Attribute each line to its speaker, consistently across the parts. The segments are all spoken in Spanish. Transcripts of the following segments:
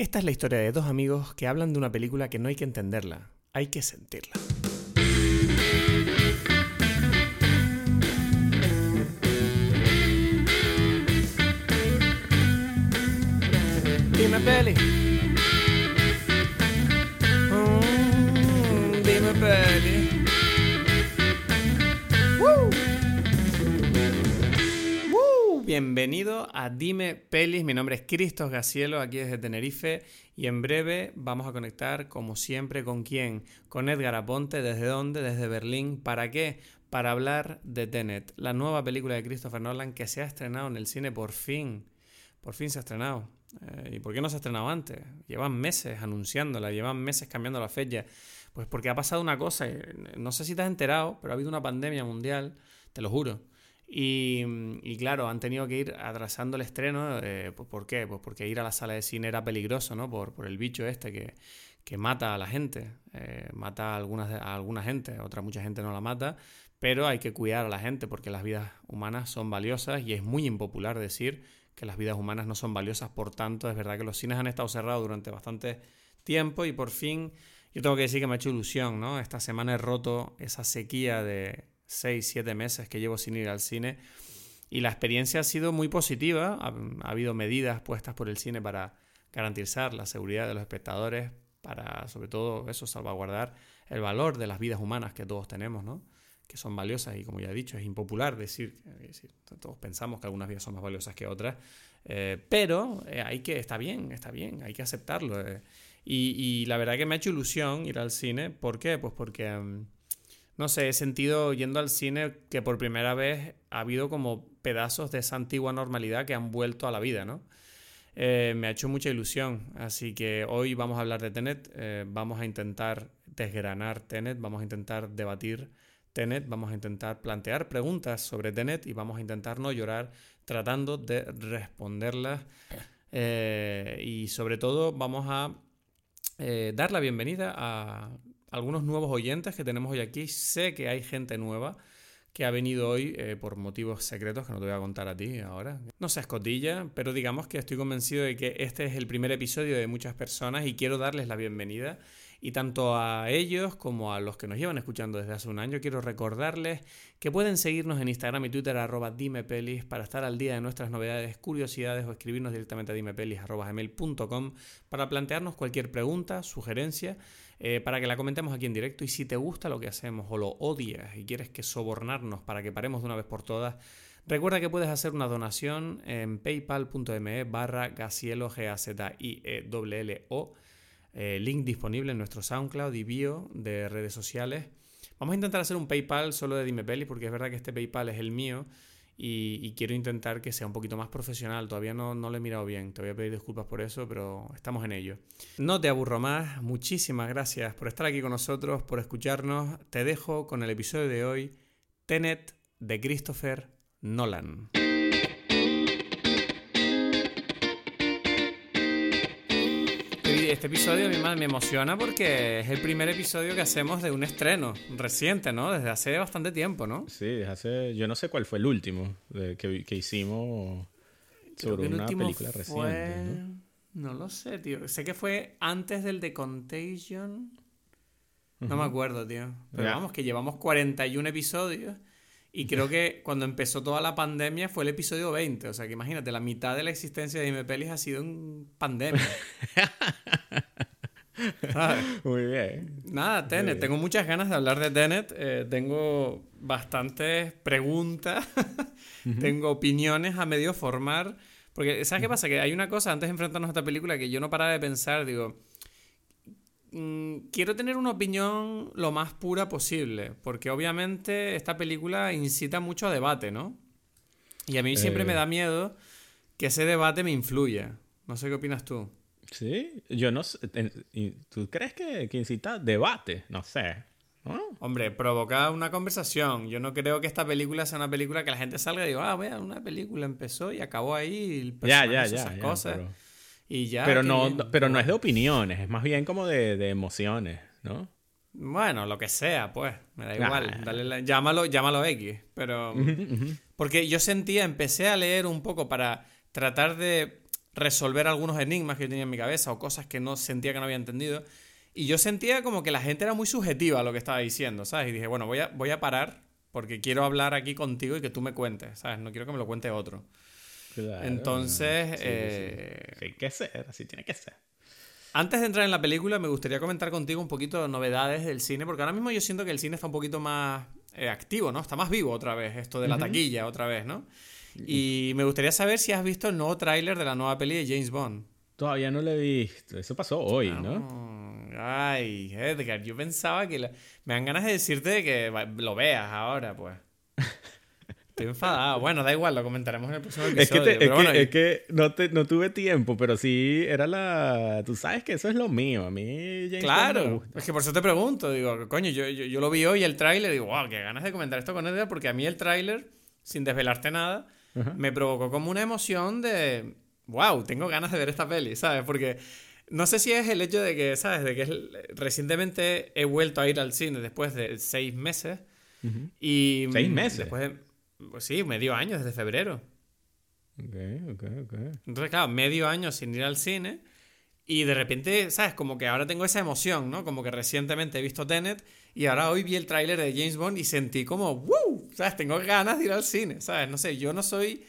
Speaker 1: Esta es la historia de dos amigos que hablan de una película que no hay que entenderla, hay que sentirla. Bienvenido a Dime Pelis. Mi nombre es Cristos Gacielo, aquí desde Tenerife. Y en breve vamos a conectar, como siempre, con quién? Con Edgar Aponte. ¿Desde dónde? Desde Berlín. ¿Para qué? Para hablar de Tenet, la nueva película de Christopher Nolan que se ha estrenado en el cine por fin. Por fin se ha estrenado. Eh, ¿Y por qué no se ha estrenado antes? Llevan meses anunciándola, llevan meses cambiando la fecha. Pues porque ha pasado una cosa, eh, no sé si te has enterado, pero ha habido una pandemia mundial, te lo juro. Y, y claro, han tenido que ir atrasando el estreno. Eh, ¿Por qué? Pues porque ir a la sala de cine era peligroso, ¿no? Por, por el bicho este que, que mata a la gente. Eh, mata a, algunas, a alguna gente, otra mucha gente no la mata. Pero hay que cuidar a la gente porque las vidas humanas son valiosas y es muy impopular decir que las vidas humanas no son valiosas. Por tanto, es verdad que los cines han estado cerrados durante bastante tiempo y por fin yo tengo que decir que me ha hecho ilusión, ¿no? Esta semana he roto esa sequía de 6, 7 meses que llevo sin ir al cine y la experiencia ha sido muy positiva. Ha, ha habido medidas puestas por el cine para garantizar la seguridad de los espectadores, para sobre todo eso, salvaguardar el valor de las vidas humanas que todos tenemos, ¿no? que son valiosas y como ya he dicho, es impopular decir, todos pensamos que algunas vidas son más valiosas que otras, eh, pero eh, hay que, está bien, está bien, hay que aceptarlo. Eh. Y, la verdad que me ha hecho ilusión ir al cine, ¿por qué? Pues porque, um, no sé, he sentido yendo al cine que por primera vez ha habido como pedazos de esa antigua normalidad que han vuelto a la vida, ¿no? Eh, me ha hecho mucha ilusión. Así que hoy vamos a hablar de Tenet, eh, vamos a intentar desgranar Tenet, vamos a intentar debatir Tenet, vamos a intentar plantear preguntas sobre Tenet y vamos a intentar no llorar tratando de responderlas. Eh, y sobre todo vamos a dar la bienvenida a algunos nuevos oyentes que tenemos hoy aquí. Sé que hay gente nueva que ha venido hoy eh, por motivos secretos que no te voy a contar a ti ahora. No se escotilla, pero digamos que estoy convencido de que este es el primer episodio de muchas personas y quiero darles la bienvenida. Y tanto a ellos como a los que nos llevan escuchando desde hace un año, quiero recordarles que pueden seguirnos en Instagram y Twitter arroba dimepelis para estar al día de nuestras novedades, curiosidades o escribirnos directamente a dimepelis.gmail.com para plantearnos cualquier pregunta, sugerencia, eh, para que la comentemos aquí en directo. Y si te gusta lo que hacemos o lo odias y quieres que sobornarnos para que paremos de una vez por todas, Recuerda que puedes hacer una donación en paypal.me barra gacielo g a z i e l o eh, link disponible en nuestro SoundCloud y bio de redes sociales. Vamos a intentar hacer un PayPal solo de Dime Peli, porque es verdad que este PayPal es el mío y, quiero intentar que sea un poquito más profesional. Todavía no, no lo he mirado bien, te voy a pedir disculpas por eso, pero estamos en ello. No te aburro más, muchísimas gracias por estar aquí con nosotros, por escucharnos. Te dejo con el episodio de hoy, Tenet de Christopher Nolan. Este episodio a mí me emociona porque es el primer episodio que hacemos de un estreno reciente, ¿no? Desde hace bastante tiempo, ¿no?
Speaker 2: Sí, desde hace... Yo no sé cuál fue el último de, que, que, hicimos sobre una película fue... reciente,
Speaker 1: ¿no? No lo sé, tío. Sé que fue antes del de Contagion. No uh -huh. me acuerdo, tío. Pero yeah. vamos, que llevamos 41 episodios. Y creo que cuando empezó toda la pandemia fue el episodio 20. O sea que imagínate, la mitad de la existencia de Dime Pelis ha sido en pandemia.
Speaker 2: Muy bien.
Speaker 1: Nada, Tenet. Tengo muchas ganas de hablar de Tenet. Eh, tengo bastantes preguntas. uh -huh. tengo opiniones a medio formar. Porque, ¿sabes qué pasa? Que hay una cosa antes de enfrentarnos a esta película que yo no paraba de pensar. Digo, mmm, quiero tener una opinión lo más pura posible. Porque obviamente esta película incita mucho a debate, ¿no? Y a mí siempre eh... me da miedo que ese debate me influya. No sé qué opinas tú.
Speaker 2: Sí, yo no sé. ¿Tú crees que, que incita debate? No sé. ¿No?
Speaker 1: Hombre, provoca una conversación. Yo no creo que esta película sea una película que la gente salga y diga, ah, vea, una película empezó y acabó ahí. El
Speaker 2: ya, ya, ya.
Speaker 1: Esas
Speaker 2: ya,
Speaker 1: cosas.
Speaker 2: Pero,
Speaker 1: y ya.
Speaker 2: Pero, no, pero no es de opiniones, es más bien como de, de emociones, ¿no?
Speaker 1: Bueno, lo que sea, pues. Me da igual. Dale la, llámalo, llámalo X. Pero. Porque yo sentía, empecé a leer un poco para tratar de resolver algunos enigmas que yo tenía en mi cabeza o cosas que no sentía que no había entendido. Y yo sentía como que la gente era muy subjetiva a lo que estaba diciendo, ¿sabes? Y dije, bueno, voy a, voy a parar porque quiero hablar aquí contigo y que tú me cuentes, ¿sabes? No quiero que me lo cuente otro. Entonces... Sí,
Speaker 2: eh, que ser, así tiene que ser.
Speaker 1: Antes de entrar en la película, me gustaría comentar contigo un poquito de novedades del cine, porque ahora mismo yo siento que el cine está un poquito más eh, activo, ¿no? Está más vivo otra vez, esto de la taquilla otra vez, ¿no? Y me gustaría saber si has visto el nuevo tráiler de la nueva peli de James Bond.
Speaker 2: Todavía no lo he visto. Eso pasó hoy, ¿no?
Speaker 1: Ay, Edgar, yo pensaba que... Me dan ganas de decirte que lo veas ahora, pues. Estoy enfadado. Bueno, da igual, lo comentaremos en el próximo episodio.
Speaker 2: Es que, no, no, tuve tiempo, pero sí era la... Tú sabes que eso es lo mío. A mí
Speaker 1: James Claro. Es que por eso te pregunto. Digo, coño, yo, yo, lo vi hoy el tráiler digo, wow, qué ganas de comentar esto con Edgar porque a mí el tráiler, sin desvelarte nada, me provocó como una emoción de, wow, tengo ganas de ver esta peli, ¿sabes? Porque no sé si es el hecho de que, ¿sabes? De que recientemente he vuelto a ir al cine después de seis meses. y
Speaker 2: ¿Seis meses?
Speaker 1: Después de, pues sí, medio año, desde febrero.
Speaker 2: Ok, ok, ok.
Speaker 1: Entonces, claro, medio año sin ir al cine. Y de repente, ¿sabes? Como que ahora tengo esa emoción, ¿no? Como que recientemente he visto Tenet y ahora hoy vi el tráiler de James Bond y sentí como, ¡wow! ¿Sabes? Tengo ganas de ir al cine, ¿sabes? No sé, yo no soy,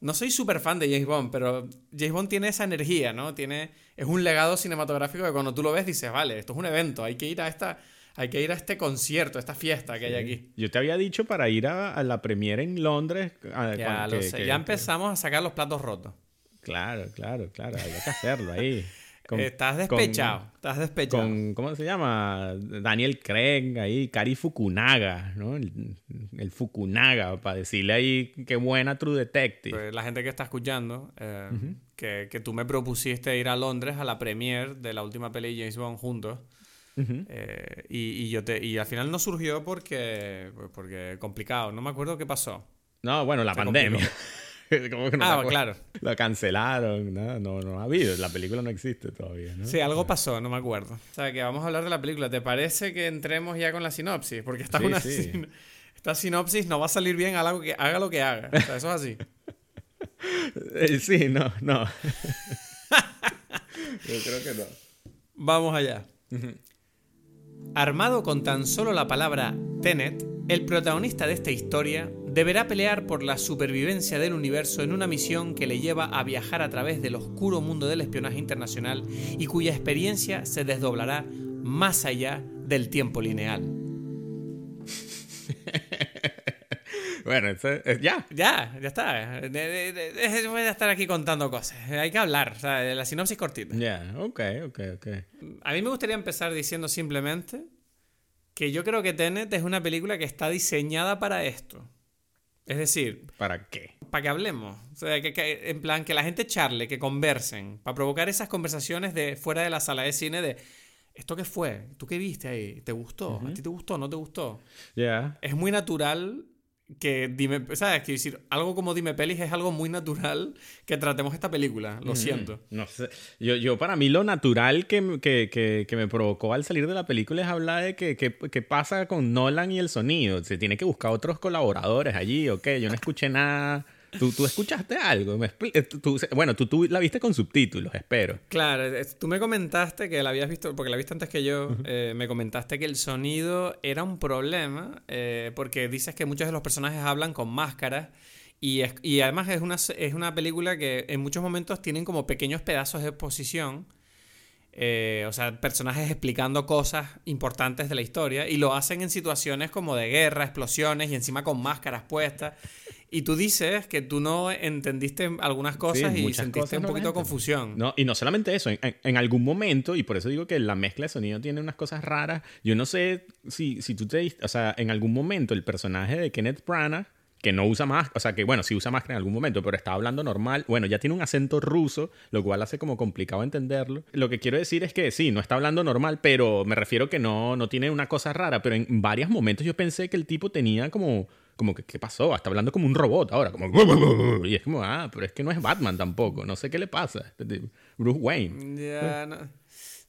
Speaker 1: no soy súper fan de James Bond, pero James Bond tiene esa energía, ¿no? Tiene, es un legado cinematográfico que cuando tú lo ves dices, vale, esto es un evento, hay que ir a esta, hay que ir a este concierto, a esta fiesta que hay aquí.
Speaker 2: Yo te había dicho para ir a, la premiere en Londres.
Speaker 1: ya lo sé, ya empezamos a sacar los platos rotos.
Speaker 2: Claro, claro, claro, hay que hacerlo ahí.
Speaker 1: estás despechado, estás despechado.
Speaker 2: Con, ¿Cómo se llama? Daniel Craig ahí, Kari Fukunaga, ¿no? El, Fukunaga, para decirle ahí qué buena True Detective.
Speaker 1: Pues la gente que está escuchando, eh, que, que, tú me propusiste ir a Londres a la premiere de la última peli de James Bond juntos. Eh, y, y, yo te, y al final no surgió porque, pues porque complicado, no me acuerdo qué pasó.
Speaker 2: No, bueno, la pandemia.
Speaker 1: ah, claro.
Speaker 2: Lo cancelaron, no, no, ha habido, la película no existe todavía, ¿no?
Speaker 1: Sí, algo pasó, no me acuerdo. O sea, que vamos a hablar de la película. ¿Te parece que entremos ya con la sinopsis? Porque esta, una esta sinopsis no va a salir bien haga lo que, haga lo que haga. O sea, eso es así.
Speaker 2: Eh, sí, no, no. Yo creo que no.
Speaker 1: Vamos allá. Armado con tan solo la palabra Tenet, el protagonista de esta historia deberá pelear por la supervivencia del universo en una misión que le lleva a viajar a través del oscuro mundo del espionaje internacional y cuya experiencia se desdoblará más allá del tiempo lineal.
Speaker 2: bueno, ya.
Speaker 1: Ya, ya está. Voy a estar aquí contando cosas. Hay que hablar. O sea, la sinopsis cortita.
Speaker 2: Ya, ok, ok, ok.
Speaker 1: A mí me gustaría empezar diciendo simplemente que yo creo que Tenet es una película que está diseñada para esto. Es decir...
Speaker 2: ¿Para qué?
Speaker 1: Para que hablemos. O sea, que, en plan, que la gente charle, que conversen. Para provocar esas conversaciones de fuera de la sala de cine de... ¿Esto qué fue? ¿Tú qué viste ahí? ¿Te gustó? ¿A ti te gustó? ¿No te gustó?
Speaker 2: Ya.
Speaker 1: Es muy natural que dime, ¿sabes? Quiero decir, algo como Dime Pelis es algo muy natural que tratemos esta película, lo siento.
Speaker 2: No sé. Yo, yo, para mí, lo natural que, que, que, me provocó al salir de la película es hablar de que, que, pasa con Nolan y el sonido. Se tiene que buscar otros colaboradores allí, ok. Yo no escuché nada ¿Tú, tú escuchaste algo? Eh, bueno, tú, tú, la viste con subtítulos, espero.
Speaker 1: Claro, tú me comentaste que la habías visto, porque la viste antes que yo, eh, me comentaste que el sonido era un problema, eh, porque dices que muchos de los personajes hablan con máscaras. Y, y además es una, es una película que en muchos momentos tienen como pequeños pedazos de exposición. O sea, personajes explicando cosas importantes de la historia y lo hacen en situaciones como de guerra, explosiones y encima con máscaras puestas. Y tú dices que tú no entendiste algunas cosas y sentiste un poquito de confusión.
Speaker 2: No, y no solamente eso, en, algún momento, y por eso digo que la mezcla de sonido tiene unas cosas raras, yo no sé si, si tú te... O sea, en algún momento el personaje de Kenneth Branagh, que no usa más, o sea, que bueno, sí usa máscara en algún momento, pero está hablando normal, bueno, ya tiene un acento ruso, lo cual hace como complicado entenderlo. Lo que quiero decir es que sí, no está hablando normal, pero me refiero que no, no tiene una cosa rara, pero en varios momentos yo pensé que el tipo tenía como como que, ¿qué pasó? Está hablando como un robot ahora, como... Y es como, ah, pero es que no es Batman tampoco, no sé qué le pasa. Bruce Wayne.
Speaker 1: Ya, no,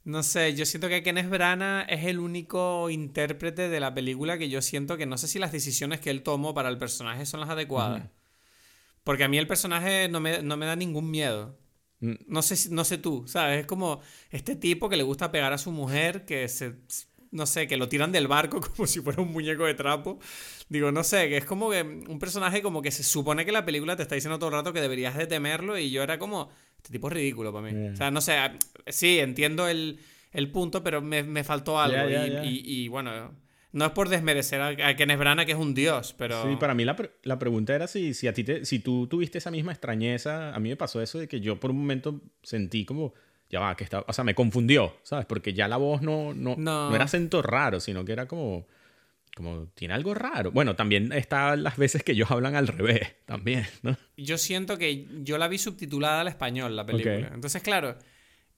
Speaker 1: no, sé, yo siento que Kenneth Branagh es el único intérprete de la película que yo siento que no sé si las decisiones que él tomó para el personaje son las adecuadas. Porque a mí el personaje no me, no me da ningún miedo. Mm. No sé, no sé tú, ¿sabes? Es como este tipo que le gusta pegar a su mujer, que se, no sé, que lo tiran del barco como si fuera un muñeco de trapo. Digo, no sé, que es como que un personaje como que se supone que la película te está diciendo todo el rato que deberías de temerlo y yo era como, este tipo es ridículo para mí. O sea, no sé, sí, entiendo el, punto, pero me, faltó algo. y, bueno, no es por desmerecer a, a Kenneth Branagh, que es un dios, pero...
Speaker 2: Sí, para mí la, la pregunta era si, si, a ti te, si tú tuviste esa misma extrañeza. A mí me pasó eso de que yo por un momento sentí como... Ya va, que está... O sea, me confundió, ¿sabes? Porque ya la voz no, no, no. era acento raro, sino que era como... Como tiene algo raro. Bueno, también está las veces que ellos hablan al revés, también, ¿no?
Speaker 1: Yo siento que yo la vi subtitulada al español, la película. Entonces, claro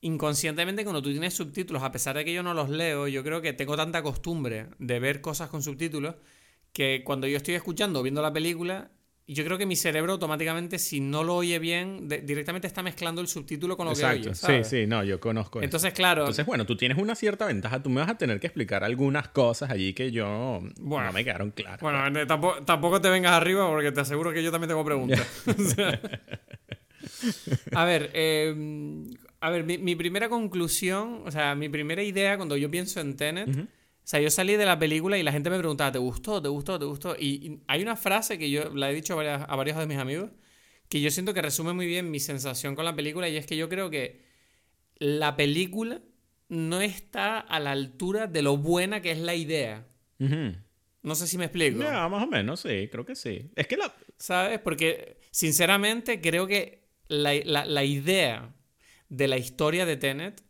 Speaker 1: inconscientemente cuando tú tienes subtítulos, a pesar de que yo no los leo, yo creo que tengo tanta costumbre de ver cosas con subtítulos que cuando yo estoy escuchando o viendo la película, yo creo que mi cerebro automáticamente, si no lo oye bien, directamente está mezclando el subtítulo con lo que oye.
Speaker 2: Sí, sí, no, yo conozco.
Speaker 1: Entonces, claro.
Speaker 2: Entonces, bueno, tú tienes una cierta ventaja. Tú me vas a tener que explicar algunas cosas allí que yo bueno, no me quedaron claras.
Speaker 1: Bueno, eh, tampoco, tampoco, te vengas arriba porque te aseguro que yo también tengo preguntas. a ver, eh, a ver, mi, primera conclusión, o sea, mi primera idea cuando yo pienso en Tenet, o sea, yo salí de la película y la gente me preguntaba, ¿te gustó? ¿Te gustó? ¿Te gustó? Y, hay una frase que yo la he dicho a, varios de mis amigos, que yo siento que resume muy bien mi sensación con la película y es que yo creo que la película no está a la altura de lo buena que es la idea. No sé si me explico.
Speaker 2: Más o menos, sí, creo que sí. Es que la...
Speaker 1: ¿Sabes? Porque, sinceramente, creo que la, la idea de la historia de Tenet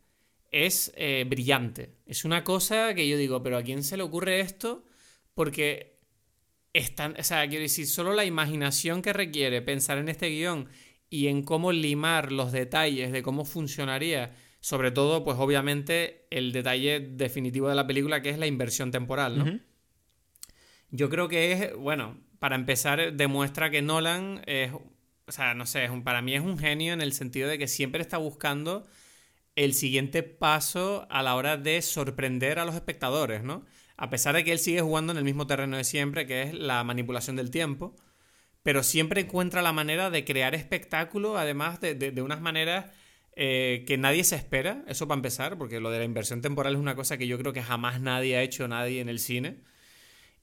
Speaker 1: es eh, brillante. Es una cosa que yo digo, pero ¿a quién se le ocurre esto? Porque están, o sea, quiero decir, solo la imaginación que requiere pensar en este guion y en cómo limar los detalles de cómo funcionaría, sobre todo, pues obviamente, el detalle definitivo de la película, que es la inversión temporal, ¿no? Yo creo que es, bueno, para empezar, demuestra que Nolan es o sea, no sé, para mí es un genio en el sentido de que siempre está buscando el siguiente paso a la hora de sorprender a los espectadores, ¿no? A pesar de que él sigue jugando en el mismo terreno de siempre, que es la manipulación del tiempo, pero siempre encuentra la manera de crear espectáculo, además de, unas maneras eh, que nadie se espera, eso para empezar, porque lo de la inversión temporal es una cosa que yo creo que jamás nadie ha hecho nadie en el cine.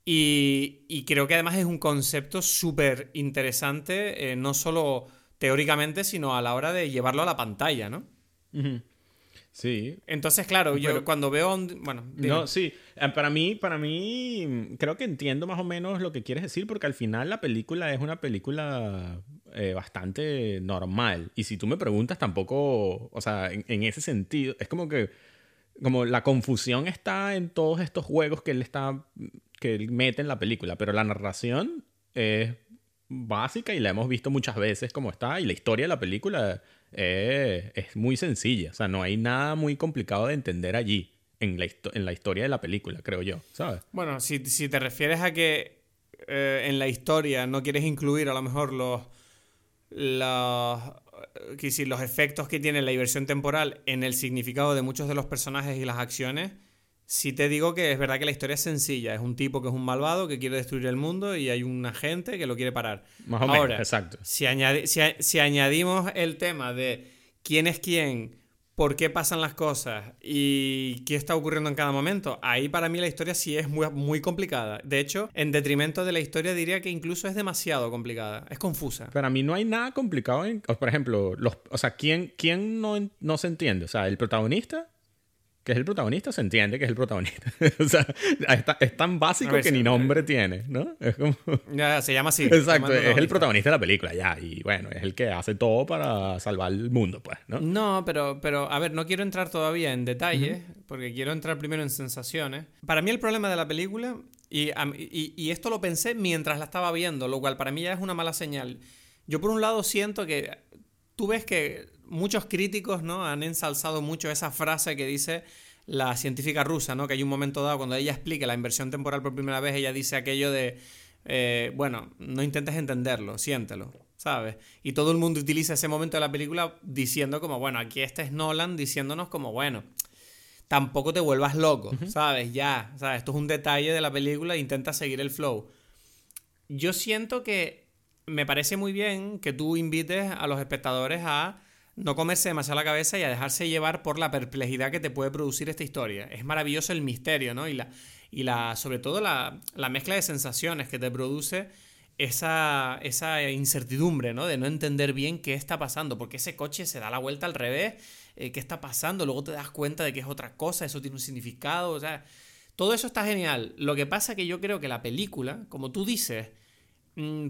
Speaker 1: Y, creo que además es un concepto súper interesante, eh, no solo teóricamente, sino a la hora de llevarlo a la pantalla, ¿no?
Speaker 2: Sí.
Speaker 1: Entonces, claro, yo cuando veo... Bueno,
Speaker 2: no, sí. Eh, para mí, para mí, creo que entiendo más o menos lo que quieres decir, porque al final la película es una película eh, bastante normal. Y si tú me preguntas, tampoco, o sea, en ese sentido, es como que como la confusión está en todos estos juegos que él está que él mete en la película, pero la narración es básica y la hemos visto muchas veces como está y la historia de la película es muy sencilla, o sea, no hay nada muy complicado de entender allí en la, en la historia de la película, creo yo, ¿sabes?
Speaker 1: Bueno, si, si te refieres a que eh, en la historia no quieres incluir a lo mejor los los, los efectos que tiene la diversión temporal en el significado de muchos de los personajes y las acciones, sí te digo que es verdad que la historia es sencilla. Es un tipo que es un malvado que quiere destruir el mundo y hay un agente que lo quiere parar.
Speaker 2: Más o menos, exacto.
Speaker 1: Si, si añadimos el tema de quién es quién, por qué pasan las cosas y qué está ocurriendo en cada momento, ahí para mí la historia sí es muy, muy complicada. De hecho, en detrimento de la historia diría que incluso es demasiado complicada, es confusa.
Speaker 2: Para mí no hay nada complicado en, por ejemplo, los, o sea, ¿quién, quién no, no se entiende? O sea, el protagonista que es el protagonista, se entiende que es el protagonista. o sea, es tan básico que ni nombre tiene, ¿no? Es como...
Speaker 1: Ya, se llama así.
Speaker 2: Exacto, es el protagonista de la película, ya. Y bueno, es el que hace todo para salvar el mundo, pues, ¿no?
Speaker 1: No, pero, pero a ver, no quiero entrar todavía en detalles, porque quiero entrar primero en sensaciones. Para mí el problema de la película, y, y, y esto lo pensé mientras la estaba viendo, lo cual para mí ya es una mala señal. Yo por un lado siento que tú ves que muchos críticos ¿no? han ensalzado mucho esa frase que dice la científica rusa, ¿no? que hay un momento dado cuando ella explica la inversión temporal por primera vez, ella dice aquello de, eh, bueno, no intentes entenderlo, siéntelo, ¿sabes? Y todo el mundo utiliza ese momento de la película diciendo como, bueno, aquí este es Nolan diciéndonos como, bueno, tampoco te vuelvas loco, ¿sabes? Ya, ¿sabes? Esto es un detalle de la película, intenta seguir el flow. Yo siento que me parece muy bien que tú invites a los espectadores a no comerse demasiado la cabeza y a dejarse llevar por la perplejidad que te puede producir esta historia. Es maravilloso el misterio, ¿no? Y, la, y la, sobre todo la, la mezcla de sensaciones que te produce esa, esa incertidumbre, ¿no? De no entender bien qué está pasando, porque ese coche se da la vuelta al revés, eh, qué está pasando, luego te das cuenta de que es otra cosa, eso tiene un significado, o sea, todo eso está genial. Lo que pasa que yo creo que la película, como tú dices,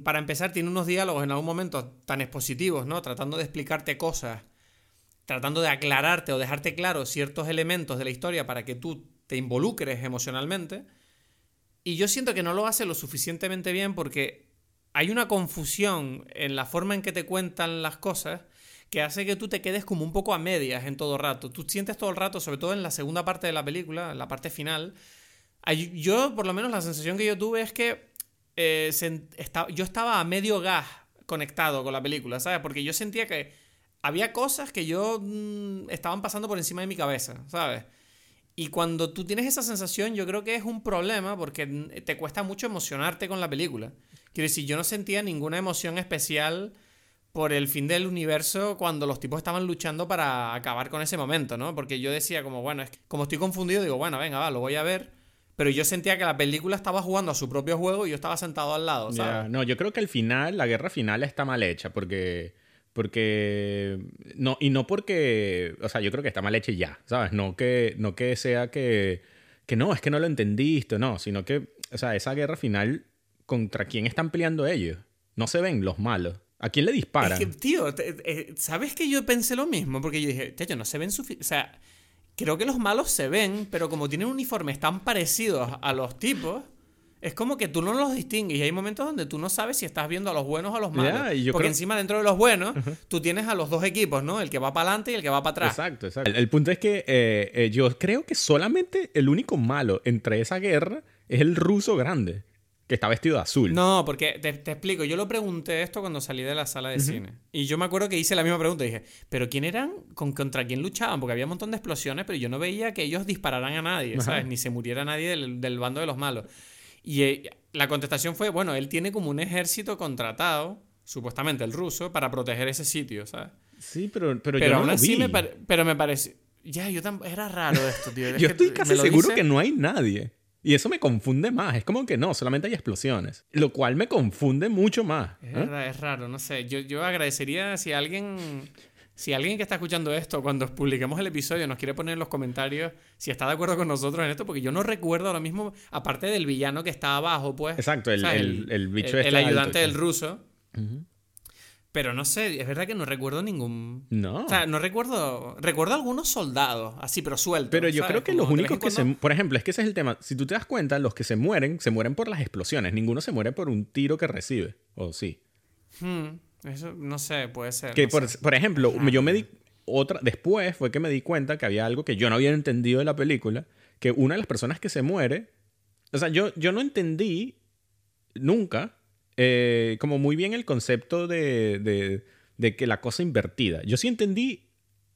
Speaker 1: para empezar, tiene unos diálogos en algún momento tan expositivos, ¿no? Tratando de explicarte cosas, tratando de aclararte o dejarte claro ciertos elementos de la historia para que tú te involucres emocionalmente. Y yo siento que no lo hace lo suficientemente bien porque hay una confusión en la forma en que te cuentan las cosas que hace que tú te quedes como un poco a medias en todo rato. Tú sientes todo el rato, sobre todo en la segunda parte de la película, en la parte final. Yo, por lo menos, la sensación que yo tuve es que eh, yo estaba a medio gas conectado con la película, ¿sabes? Porque yo sentía que había cosas que yo mm, estaban pasando por encima de mi cabeza, ¿sabes? Y cuando tú tienes esa sensación, yo creo que es un problema porque te cuesta mucho emocionarte con la película. Quiero decir, yo no sentía ninguna emoción especial por el fin del universo cuando los tipos estaban luchando para acabar con ese momento, ¿no? Porque yo decía como, bueno, es como estoy confundido, digo, bueno, venga, va, lo voy a ver. Pero yo sentía que la película estaba jugando a su propio juego y yo estaba sentado al lado, ¿sabes?
Speaker 2: No, yo creo que al final, la guerra final está mal hecha porque... Porque... No, y no porque... O sea, yo creo que está mal hecha ya, ¿sabes? No que, no que sea que... Que no, es que no lo entendiste, no, sino que... O sea, esa guerra final ¿contra quién están peleando ellos? No se ven los malos. ¿A quién le disparan?
Speaker 1: Es que, tío, eh, ¿sabes que yo pensé lo mismo? Porque yo dije, tío, no se ven suficiente. O sea, creo que los malos se ven, pero como tienen uniformes tan parecidos a los tipos, es como que tú no los distingues. Y hay momentos donde tú no sabes si estás viendo a los buenos o a los malos. Porque encima, dentro de los buenos, tú tienes a los dos equipos, ¿no? El que va para adelante y el que va para atrás.
Speaker 2: Exacto, exacto. El, punto es que eh, eh, yo creo que solamente el único malo entre esa guerra es el ruso grande que está vestido de azul.
Speaker 1: No, porque te, explico, yo lo pregunté esto cuando salí de la sala de cine. Y yo me acuerdo que hice la misma pregunta. Dije, ¿pero quién eran? ¿Con, ¿Contra quién luchaban? Porque había un montón de explosiones, pero yo no veía que ellos dispararan a nadie, ¿sabes? Ni se muriera nadie del, bando de los malos. Y eh, la contestación fue, bueno, él tiene como un ejército contratado, supuestamente el ruso, para proteger ese sitio, ¿sabes?
Speaker 2: Sí, pero, pero, yo aún así
Speaker 1: me pero me parece... Ya, yo Era raro esto, tío.
Speaker 2: yo estoy casi seguro que no hay nadie. Y eso me confunde más. Es como que no, solamente hay explosiones. Lo cual me confunde mucho más.
Speaker 1: Es, ¿eh? es raro, no sé. Yo, yo agradecería si alguien... Si alguien que está escuchando esto, cuando publiquemos el episodio, nos quiere poner en los comentarios si está de acuerdo con nosotros en esto, porque yo no recuerdo ahora mismo, aparte del villano que está abajo, pues.
Speaker 2: Exacto, el, el, bicho
Speaker 1: El, este ayudante del ruso. Pero no sé, es verdad que no recuerdo ningún.
Speaker 2: No.
Speaker 1: O sea, no recuerdo. Recuerdo algunos soldados, así, pero sueltos.
Speaker 2: Pero yo creo que los únicos que se. Por ejemplo, es que ese es el tema. Si tú te das cuenta, los que se mueren, se mueren por las explosiones. Ninguno se muere por un tiro que recibe. ¿O sí?
Speaker 1: Hmm, eso, no sé, puede ser.
Speaker 2: Que, por, por, ejemplo, yo me di. Otra, después fue que me di cuenta que había algo que yo no había entendido de la película. Que una de las personas que se muere. O sea, yo, yo no entendí nunca eh, como muy bien el concepto de, de, que la cosa invertida. Yo sí entendí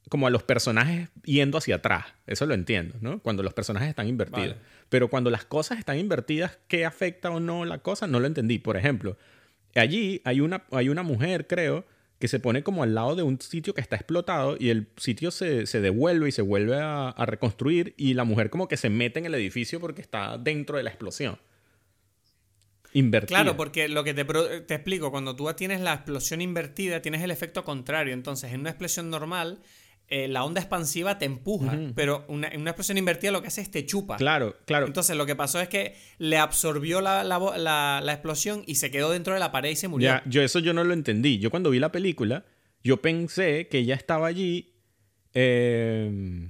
Speaker 2: como a los personajes yendo hacia atrás. Eso lo entiendo, ¿no? Cuando los personajes están invertidos. Pero cuando las cosas están invertidas, ¿qué afecta o no la cosa? No lo entendí. Por ejemplo, allí hay una, hay una mujer, creo, que se pone como al lado de un sitio que está explotado y el sitio se, se devuelve y se vuelve a, a, reconstruir y la mujer como que se mete en el edificio porque está dentro de la explosión.
Speaker 1: Claro, porque lo que te, te, explico, cuando tú tienes la explosión invertida, tienes el efecto contrario. Entonces, en una explosión normal, eh, la onda expansiva te empuja, pero una, en una explosión invertida lo que hace es te chupa.
Speaker 2: Claro, claro.
Speaker 1: Entonces, lo que pasó es que le absorbió la, la, la, explosión y se quedó dentro de la pared y se murió.
Speaker 2: Ya, yo eso yo no lo entendí. Yo cuando vi la película, yo pensé que ella estaba allí. Eh,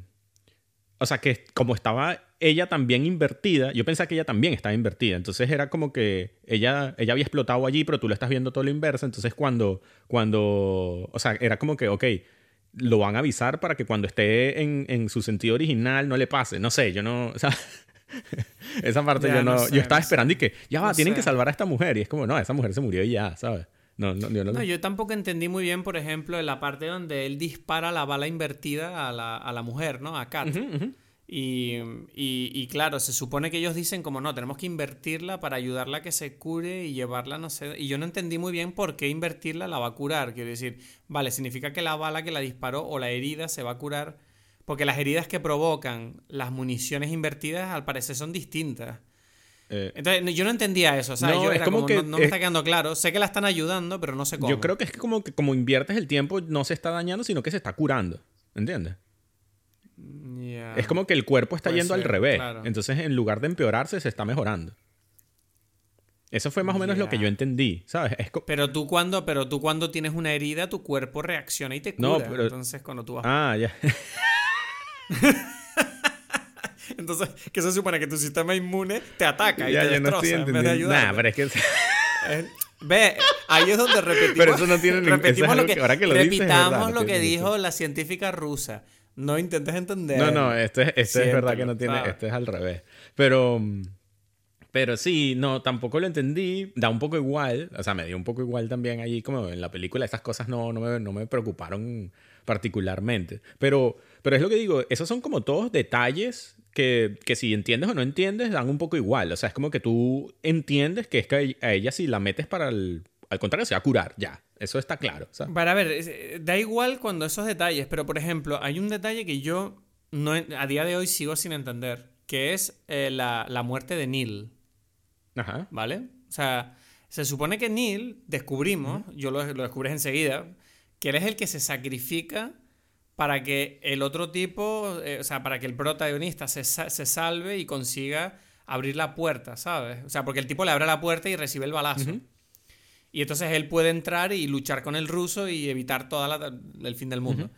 Speaker 2: o sea, que como estaba ella también invertida, yo pensaba que ella también estaba invertida, entonces era como que ella, ella había explotado allí, pero tú lo estás viendo todo lo inverso, entonces cuando, cuando, o sea, era como que, ok, lo van a avisar para que cuando esté en, en su sentido original no le pase, no sé, yo no, o sea, esa parte yo no, yo estaba esperando y que, ya va, tienen que salvar a esta mujer, y es como, no, esa mujer se murió y ya, ¿sabes? No, no, yo no,
Speaker 1: no, yo tampoco entendí muy bien, por ejemplo, la parte donde él dispara la bala invertida a la, a la mujer, ¿no? A Kat. Y, y, y, claro, se supone que ellos dicen como no, tenemos que invertirla para ayudarla a que se cure y llevarla, no sé. Y yo no entendí muy bien por qué invertirla la va a curar. Quiero decir, vale, significa que la bala que la disparó o la herida se va a curar. Porque las heridas que provocan las municiones invertidas al parecer son distintas. Eh, Entonces, yo no entendía eso, ¿sabes? No, es como, que, no, me está quedando claro. Sé que la están ayudando, pero no sé cómo.
Speaker 2: Yo creo que es como que como inviertes el tiempo, no se está dañando, sino que se está curando. ¿Entiendes? Es como que el cuerpo está yendo al revés. Entonces, en lugar de empeorarse, se está mejorando. Eso fue más o menos lo que yo entendí, ¿sabes?
Speaker 1: pero tú cuando, pero tú cuando tienes una herida, tu cuerpo reacciona y te cura. No, pero... Entonces, cuando tú vas...
Speaker 2: Ah, ya.
Speaker 1: Entonces, ¿qué se supone? Que tu sistema inmune te ataca y ya, te destroza no en
Speaker 2: Nah, pero es que...
Speaker 1: Ve, ahí es donde repetimos.
Speaker 2: Pero eso no tiene
Speaker 1: repetimos lo que, ahora que lo repitamos lo que dijo la científica rusa. No intentes entender.
Speaker 2: No, no, este, este es verdad que no tiene. Este es al revés. Pero. Pero sí, no, tampoco lo entendí. Da un poco igual. O sea, me dio un poco igual también allí, como en la película. Estas cosas no, no, me, no me preocuparon particularmente. Pero, pero es lo que digo, esos son como todos detalles que, que, si entiendes o no entiendes, dan un poco igual. O sea, es como que tú entiendes que es que a ella si la metes para el... Al contrario, se va a curar, ya. Eso está claro.
Speaker 1: Para ver, eh, da igual cuando esos detalles, pero por ejemplo, hay un detalle que yo no, a día de hoy sigo sin entender, que es eh, la, la, muerte de Neil.
Speaker 2: Ajá.
Speaker 1: ¿Vale? O sea, se supone que Neil, descubrimos, yo lo, lo descubres enseguida, que él es el que se sacrifica para que el otro tipo, eh, o sea, para que el protagonista se, se, salve y consiga abrir la puerta, ¿sabes? O sea, porque el tipo le abre la puerta y recibe el balazo. Y entonces él puede entrar y luchar con el ruso y evitar todo el fin del mundo.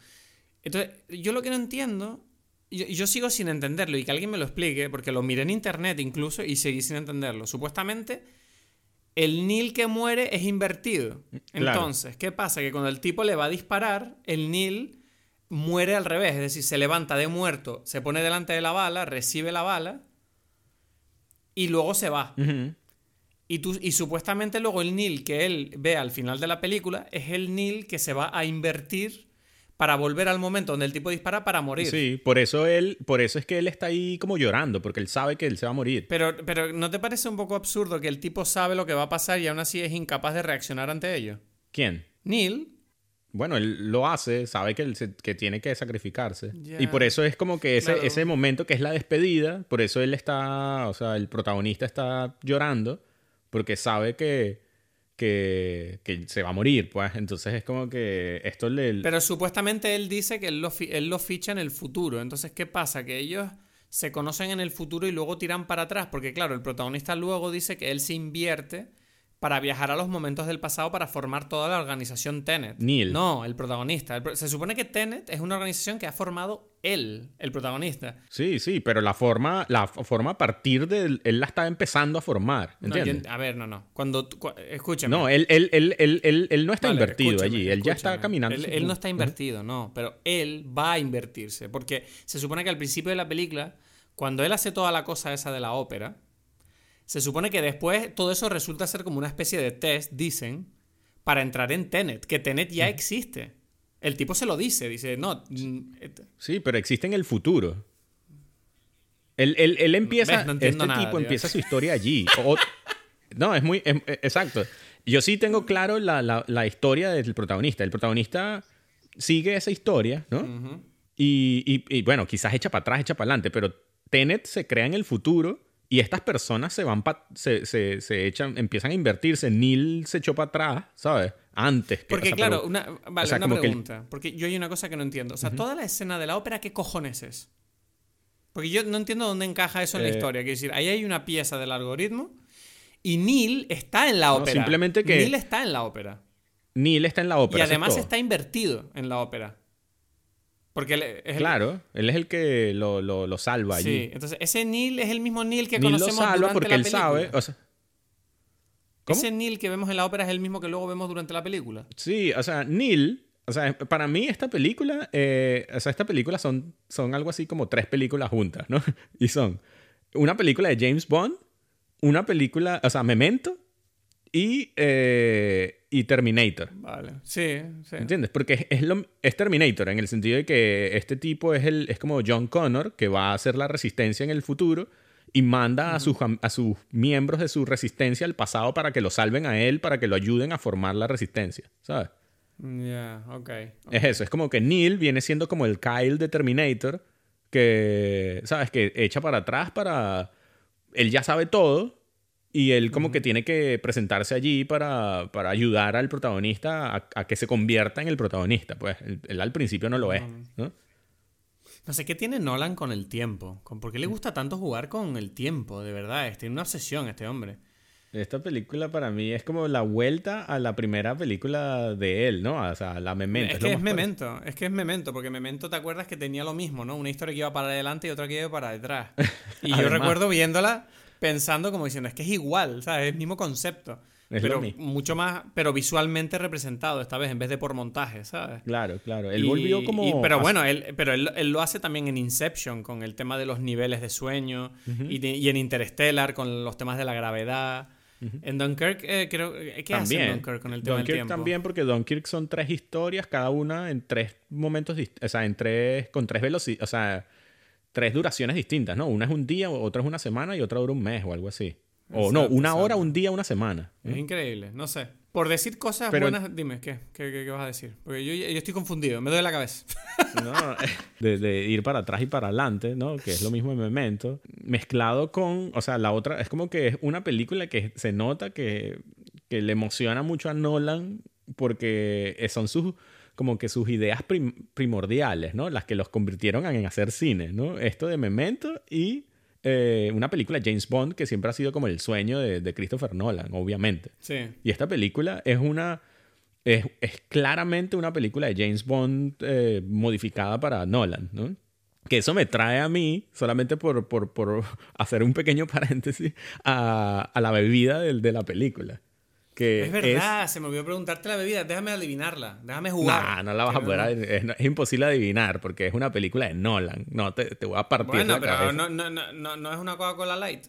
Speaker 1: Entonces, yo lo que no entiendo, yo, yo, sigo sin entenderlo y que alguien me lo explique, porque lo miré en internet incluso y seguí sin entenderlo. Supuestamente, el nil que muere es invertido. Entonces, ¿qué pasa? Que cuando el tipo le va a disparar, el nil muere al revés, es decir, se levanta de muerto, se pone delante de la bala, recibe la bala y luego se va. Y, tú, y supuestamente luego el Nil que él ve al final de la película es el Nil que se va a invertir para volver al momento donde el tipo dispara para morir.
Speaker 2: Sí, por eso él, por eso es que él está ahí como llorando, porque él sabe que él se va a morir.
Speaker 1: Pero, pero ¿no te parece un poco absurdo que el tipo sabe lo que va a pasar y aún así es incapaz de reaccionar ante ello?
Speaker 2: ¿Quién?
Speaker 1: Neil.
Speaker 2: Bueno, él lo hace, sabe que, él que tiene que sacrificarse. Y por eso es como que ese, ese momento que es la despedida, por eso él está, o sea, el protagonista está llorando porque sabe que, que, que, se va a morir, pues. Entonces es como que esto le...
Speaker 1: Pero supuestamente él dice que él lo, él lo ficha en el futuro. Entonces, ¿qué pasa? Que ellos se conocen en el futuro y luego tiran para atrás. Porque claro, el protagonista luego dice que él se invierte para viajar a los momentos del pasado para formar toda la organización Tenet.
Speaker 2: Neil.
Speaker 1: No, el protagonista. se supone que Tenet es una organización que ha formado él, el protagonista.
Speaker 2: Sí, sí, pero la forma, la forma a partir de él la está empezando a formar. ¿entiendes?
Speaker 1: a ver, no, no. Cuando, escúchame.
Speaker 2: No, él, él, él, él no está invertido allí. Él ya está caminando.
Speaker 1: Él, no está invertido, no. Pero él va a invertirse. Porque se supone que al principio de la película, cuando él hace toda la cosa esa de la ópera, se supone que después todo eso resulta ser como una especie de test, dicen, para entrar en Tenet, que Tenet ya existe. El tipo se lo dice, dice, no. Mm,
Speaker 2: sí, pero existe en el futuro. Él, empieza, este tipo empieza su historia allí. no, es muy, em, e, exacto. Yo sí tengo claro la, historia del protagonista. El protagonista sigue esa historia, ¿no? y, y, bueno, quizás echa para atrás, echa para adelante, pero Tenet se crea en el futuro y estas personas se van se, se, se, echan, empiezan a invertirse. Neil se echó para atrás, ¿sabes? Antes.
Speaker 1: Porque, claro, una, vale, una pregunta. Porque yo hay una cosa que no entiendo. O sea, toda la escena de la ópera, ¿qué cojones es? Porque yo no entiendo dónde encaja eso en la eh, historia. Quiero decir, ahí hay una pieza del algoritmo y Neil está en la ópera.
Speaker 2: simplemente que.
Speaker 1: Neil está en la ópera.
Speaker 2: Neil está en la ópera.
Speaker 1: Y además está invertido en la ópera. Porque él es
Speaker 2: claro, él es el que lo, lo, salva allí.
Speaker 1: Sí, entonces ese Neil es el mismo Neil que conocemos lo salva porque él sabe. Ese Neil que vemos en la ópera es el mismo que luego vemos durante la película.
Speaker 2: Sí, o sea, Neil. O sea, para mí esta película, eh, o sea, esta película son, son algo así como tres películas juntas, ¿no? Y son una película de James Bond, una película, o sea, Memento, y, eh, y Terminator.
Speaker 1: Vale. Sí, sí.
Speaker 2: ¿Entiendes? Porque es, lo, es Terminator en el sentido de que este tipo es, el, es como John Connor, que va a hacer la resistencia en el futuro y manda a, sus, a sus miembros de su resistencia al pasado para que lo salven a él, para que lo ayuden a formar la resistencia, ¿sabes?
Speaker 1: Ya, ok.
Speaker 2: Es eso, es como que Neil viene siendo como el Kyle de Terminator, que, ¿sabes? Que echa para atrás para... Él ya sabe todo y él como que tiene que presentarse allí para, para ayudar al protagonista a, a, que se convierta en el protagonista. Pues él, él al principio no lo es, ¿no?
Speaker 1: No sé qué tiene Nolan con el tiempo. ¿Con ¿Por qué le gusta tanto jugar con el tiempo? De verdad, tiene una obsesión este hombre.
Speaker 2: Esta película para mí es como la vuelta a la primera película de él, ¿no? O sea, la Memento.
Speaker 1: Es,
Speaker 2: es
Speaker 1: que es Memento, es que es Memento, porque Memento te acuerdas que tenía lo mismo, ¿no? Una historia que iba para adelante y otra que iba para detrás. Y yo recuerdo viéndola pensando como diciendo, es que es igual, ¿sabes? Es el mismo concepto.
Speaker 2: Es
Speaker 1: pero mucho más, pero visualmente representado esta vez en vez de por montaje, ¿sabes?
Speaker 2: Claro, claro. Él y, volvió como.
Speaker 1: Y, pero bueno, él, pero él, él, lo hace también en Inception con el tema de los niveles de sueño uh -huh. y, de, y, en Interstellar con los temas de la gravedad. Uh -huh. En Dunkirk, eh, creo. ¿Qué
Speaker 2: también.
Speaker 1: hace Dunkirk con el tema
Speaker 2: Dunkirk
Speaker 1: del tiempo?
Speaker 2: también, porque Dunkirk son tres historias, cada una en tres momentos, o sea, en tres, con tres velocidades, o sea, tres duraciones distintas, ¿no? Una es un día, otra es una semana y otra dura un mes o algo así. O no, una exacto. hora, un día, una semana.
Speaker 1: Es increíble, no sé. Por decir cosas Pero, buenas, dime, ¿qué? ¿Qué, ¿qué, qué, vas a decir? Porque yo, yo estoy confundido, me duele la cabeza.
Speaker 2: no, de, de, ir para atrás y para adelante, ¿no? Que es lo mismo en Memento. Mezclado con, o sea, la otra, es como que es una película que se nota que, que le emociona mucho a Nolan porque son sus como que sus ideas prim primordiales, ¿no? Las que los convirtieron en hacer cine, ¿no? Esto de Memento y eh, una película James Bond que siempre ha sido como el sueño de, de Christopher Nolan, obviamente.
Speaker 1: Sí.
Speaker 2: Y esta película es una... Es, es claramente una película de James Bond eh, modificada para Nolan, ¿no? Que eso me trae a mí, solamente por, por, por hacer un pequeño paréntesis, a, a la bebida de, de la película. Que
Speaker 1: es verdad, es... se me olvidó preguntarte la bebida. Déjame adivinarla, déjame jugar.
Speaker 2: No, no la vas a poder es, es, imposible adivinar porque es una película de Nolan. No, te, te voy a partir
Speaker 1: bueno,
Speaker 2: la
Speaker 1: pero
Speaker 2: cabeza.
Speaker 1: No, no, no, no es una Coca-Cola Light.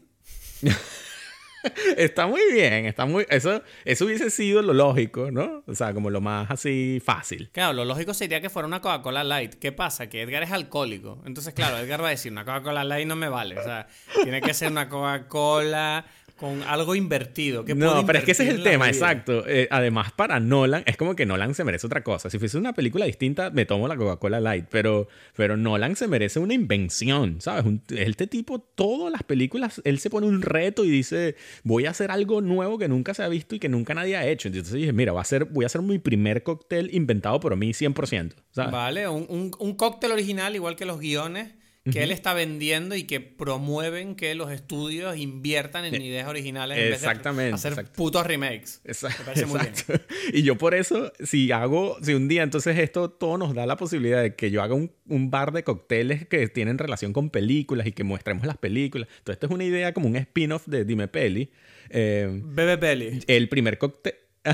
Speaker 2: está muy bien, está muy... Eso, eso hubiese sido lo lógico, ¿no? O sea, como lo más así fácil.
Speaker 1: Claro, lo lógico sería que fuera una Coca-Cola Light. ¿Qué pasa? Que Edgar es alcohólico. Entonces, claro, Edgar va a decir, una Coca-Cola Light no me vale. O sea, tiene que ser una Coca-Cola con algo invertido. Que
Speaker 2: no, pero es que ese es el tema, exacto. Eh, además, para Nolan, es como que Nolan se merece otra cosa. Si fuese una película distinta, me tomo la Coca-Cola Light, pero, pero Nolan se merece una invención, ¿sabes? Un, este tipo, todas las películas, él se pone un reto y dice, voy a hacer algo nuevo que nunca se ha visto y que nunca nadie ha hecho. Entonces dije, mira, voy a hacer, voy a hacer mi primer cóctel inventado por mí 100%. ¿sabes?
Speaker 1: Vale, un, un, un cóctel original, igual que los guiones que uh -huh. él está vendiendo y que promueven que los estudios inviertan en ideas originales en
Speaker 2: Exactamente,
Speaker 1: vez de hacer
Speaker 2: exacto.
Speaker 1: putos remakes.
Speaker 2: Exacto, Me parece muy bien. Y yo por eso, si hago, si un día entonces esto todo nos da la posibilidad de que yo haga un, un bar de cócteles que tienen relación con películas y que muestremos las películas. Entonces esto es una idea como un spin-off de Dime Peli.
Speaker 1: Eh, Bebe Peli.
Speaker 2: El primer cóctel...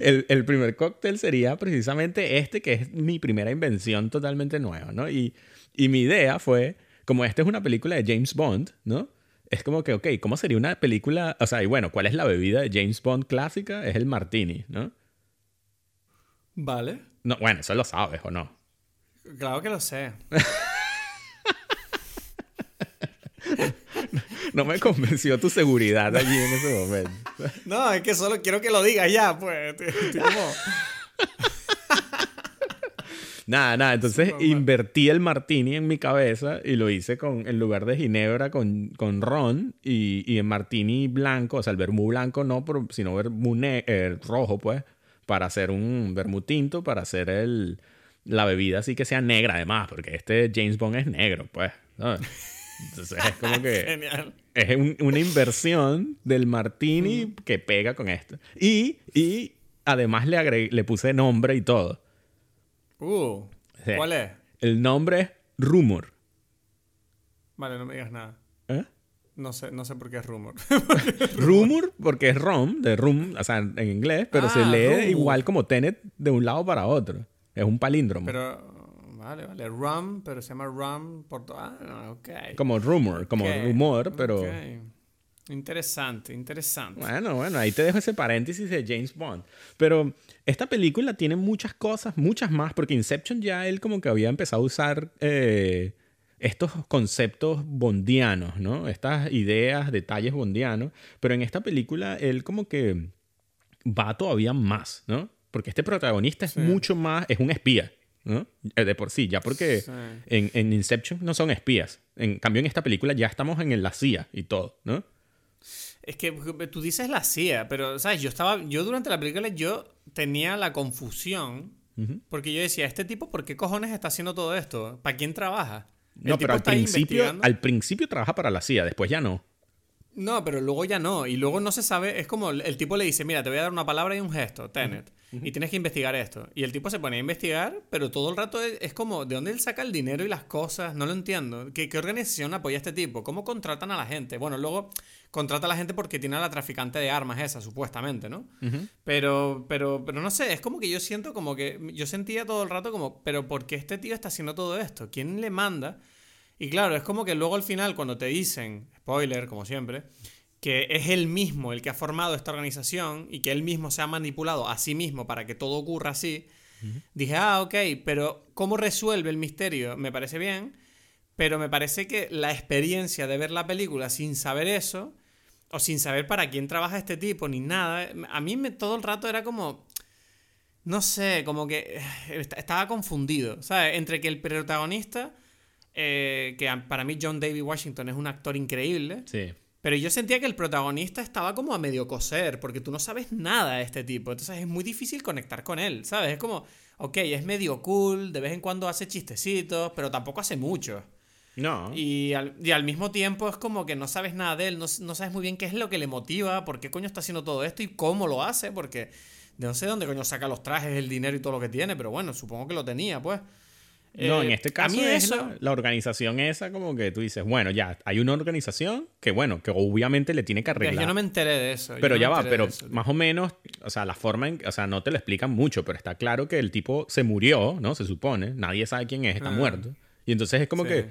Speaker 2: El, el, primer cóctel sería precisamente este, que es mi primera invención totalmente nueva, ¿no? Y, y mi idea fue, como esta es una película de James Bond, ¿no? Es como que, ok, ¿cómo sería una película? O sea, y bueno, ¿cuál es la bebida de James Bond clásica? Es el martini, ¿no?
Speaker 1: Vale.
Speaker 2: No, bueno, eso lo sabes, ¿o no?
Speaker 1: Claro que lo sé.
Speaker 2: no me convenció tu seguridad allí en ese momento.
Speaker 1: No, es que solo quiero que lo digas ya, pues. Estoy como...
Speaker 2: Nada, nada. Entonces invertí el martini en mi cabeza y lo hice con, en lugar de ginebra con, con ron y, y en martini blanco, o sea, el vermú blanco no, pero, sino vermú eh, rojo, pues, para hacer un vermú tinto, para hacer el, la bebida así que sea negra además, porque este James Bond es negro, pues. Entonces es como que...
Speaker 1: Genial.
Speaker 2: Es un, una inversión del martini mm. que pega con esto. Y, y además le, agregué, le puse nombre y todo.
Speaker 1: Uh, sí. ¿cuál es?
Speaker 2: El nombre es Rumor.
Speaker 1: Vale, no me digas nada.
Speaker 2: ¿Eh?
Speaker 1: No sé, no sé por qué es rumor.
Speaker 2: rumor, porque es rom, de rum, o sea, en inglés, pero ah, se lee rumor. igual como Tenet de un lado para otro. Es un palíndromo.
Speaker 1: Pero, vale, vale. Rum, pero se llama rum por todo. Ah, ok.
Speaker 2: Como rumor, como okay. rumor, pero.
Speaker 1: Okay. Interesante, interesante.
Speaker 2: Bueno, bueno, ahí te dejo ese paréntesis de James Bond. Pero esta película tiene muchas cosas, muchas más, porque Inception ya él como que había empezado a usar eh, estos conceptos bondianos, ¿no? Estas ideas, detalles bondianos. Pero en esta película él como que va todavía más, ¿no? Porque este protagonista es mucho más, es un espía, ¿no? Eh, de por sí, ya porque en, en Inception no son espías. En cambio, en esta película ya estamos en la CIA y todo, ¿no?
Speaker 1: Es que tú dices la CIA, pero, ¿sabes? Yo estaba. Yo durante la película yo tenía la confusión. Porque yo decía, ¿este tipo por qué cojones está haciendo todo esto? ¿Para quién trabaja?
Speaker 2: no, pero al principio, al principio trabaja para la CIA, después ya no.
Speaker 1: No, pero luego ya no. Y luego no se sabe. Es como el tipo le dice: Mira, te voy a dar una palabra y un gesto, Tenet. Y tienes que investigar esto. Y el tipo se pone a investigar, pero todo el rato es, como: ¿de dónde él saca el dinero y las cosas? No lo entiendo. ¿Qué, ¿Qué, organización apoya a este tipo? ¿Cómo contratan a la gente? Bueno, luego contrata a la gente porque tiene a la traficante de armas esa, supuestamente, ¿no? pero, pero, pero no sé, es como que yo siento como que. Yo sentía todo el rato como: ¿pero por qué este tío está haciendo todo esto? ¿Quién le manda? Y claro, es como que luego al final, cuando te dicen, spoiler, como siempre, que es él mismo el que ha formado esta organización y que él mismo se ha manipulado a sí mismo para que todo ocurra así, dije, ah, ok, pero ¿cómo resuelve el misterio? Me parece bien, pero me parece que la experiencia de ver la película sin saber eso, o sin saber para quién trabaja este tipo, ni nada, a mí me, todo el rato era como... No sé, como que eh, estaba confundido, ¿sabes? Entre que el protagonista eh, que para mí John David Washington es un actor increíble.
Speaker 2: Sí.
Speaker 1: Pero yo sentía que el protagonista estaba como a medio coser, porque tú no sabes nada de este tipo. Entonces es muy difícil conectar con él, ¿sabes? Es como, ok, es medio cool, de vez en cuando hace chistecitos, pero tampoco hace mucho.
Speaker 2: No.
Speaker 1: Y al, mismo tiempo es como que no sabes nada de él, no, no, sabes muy bien qué es lo que le motiva, por qué coño está haciendo todo esto y cómo lo hace, porque no sé dónde coño saca los trajes, el dinero y todo lo que tiene, pero bueno, supongo que lo tenía, pues.
Speaker 2: No, en eh, este caso es la, organización esa como que tú dices, bueno, ya, hay una organización que, bueno, que obviamente le tiene que arreglar.
Speaker 1: Yo no me enteré de eso.
Speaker 2: Pero ya va, pero más o menos, o sea, la forma en, o sea, no te lo explican mucho, pero está claro que el tipo se murió, ¿no? Se supone, nadie sabe quién es, está ah. muerto. Y entonces es como que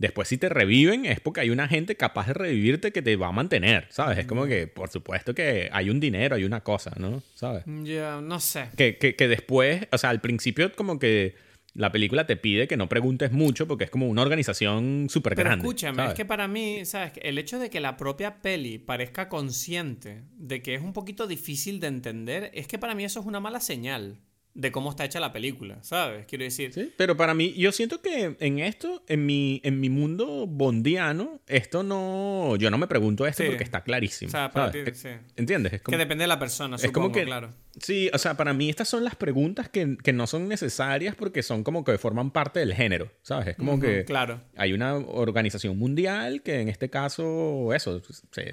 Speaker 2: después si te reviven es porque hay una gente capaz de revivirte que te va a mantener, ¿sabes? Es como que, por supuesto que hay un dinero, hay una cosa, ¿no? ¿Sabes?
Speaker 1: Ya, no sé.
Speaker 2: Que, que, que después, o sea, al principio como que la película te pide que no preguntes mucho porque es como una organización súper grande.
Speaker 1: Pero escúchame, es que para mí, ¿sabes? El hecho de que la propia peli parezca consciente de que es un poquito difícil de entender, es que para mí eso es una mala señal de cómo está hecha la película, ¿sabes? Quiero decir.
Speaker 2: Sí, pero para mí, yo siento que en esto, en mi, en mi mundo bondiano, esto no. Yo no me pregunto esto porque está clarísimo. O sea, para ti, sí. ¿Entiendes?
Speaker 1: Es como, que depende de la persona, supongo, es como que, claro.
Speaker 2: Sí, o sea, para mí estas son las preguntas que, que, no son necesarias porque son como que forman parte del género, ¿sabes? Es como que.
Speaker 1: Claro.
Speaker 2: Hay una organización mundial que en este caso, eso,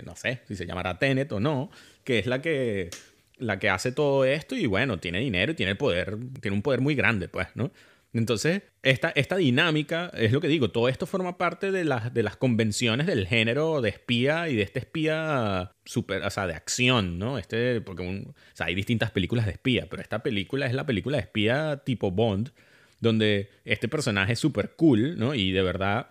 Speaker 2: no sé si se llamará Tenet o no, que es la que la que hace todo esto y bueno, tiene dinero y tiene poder, tiene un poder muy grande, pues, ¿no? Entonces, esta, esta dinámica, es lo que digo, todo esto forma parte de las, de las convenciones del género de espía y de este espía super, o sea, de acción, ¿no? Este, porque o sea, hay distintas películas de espía, pero esta película es la película de espía tipo Bond, donde este personaje es súper cool, ¿no? Y de verdad,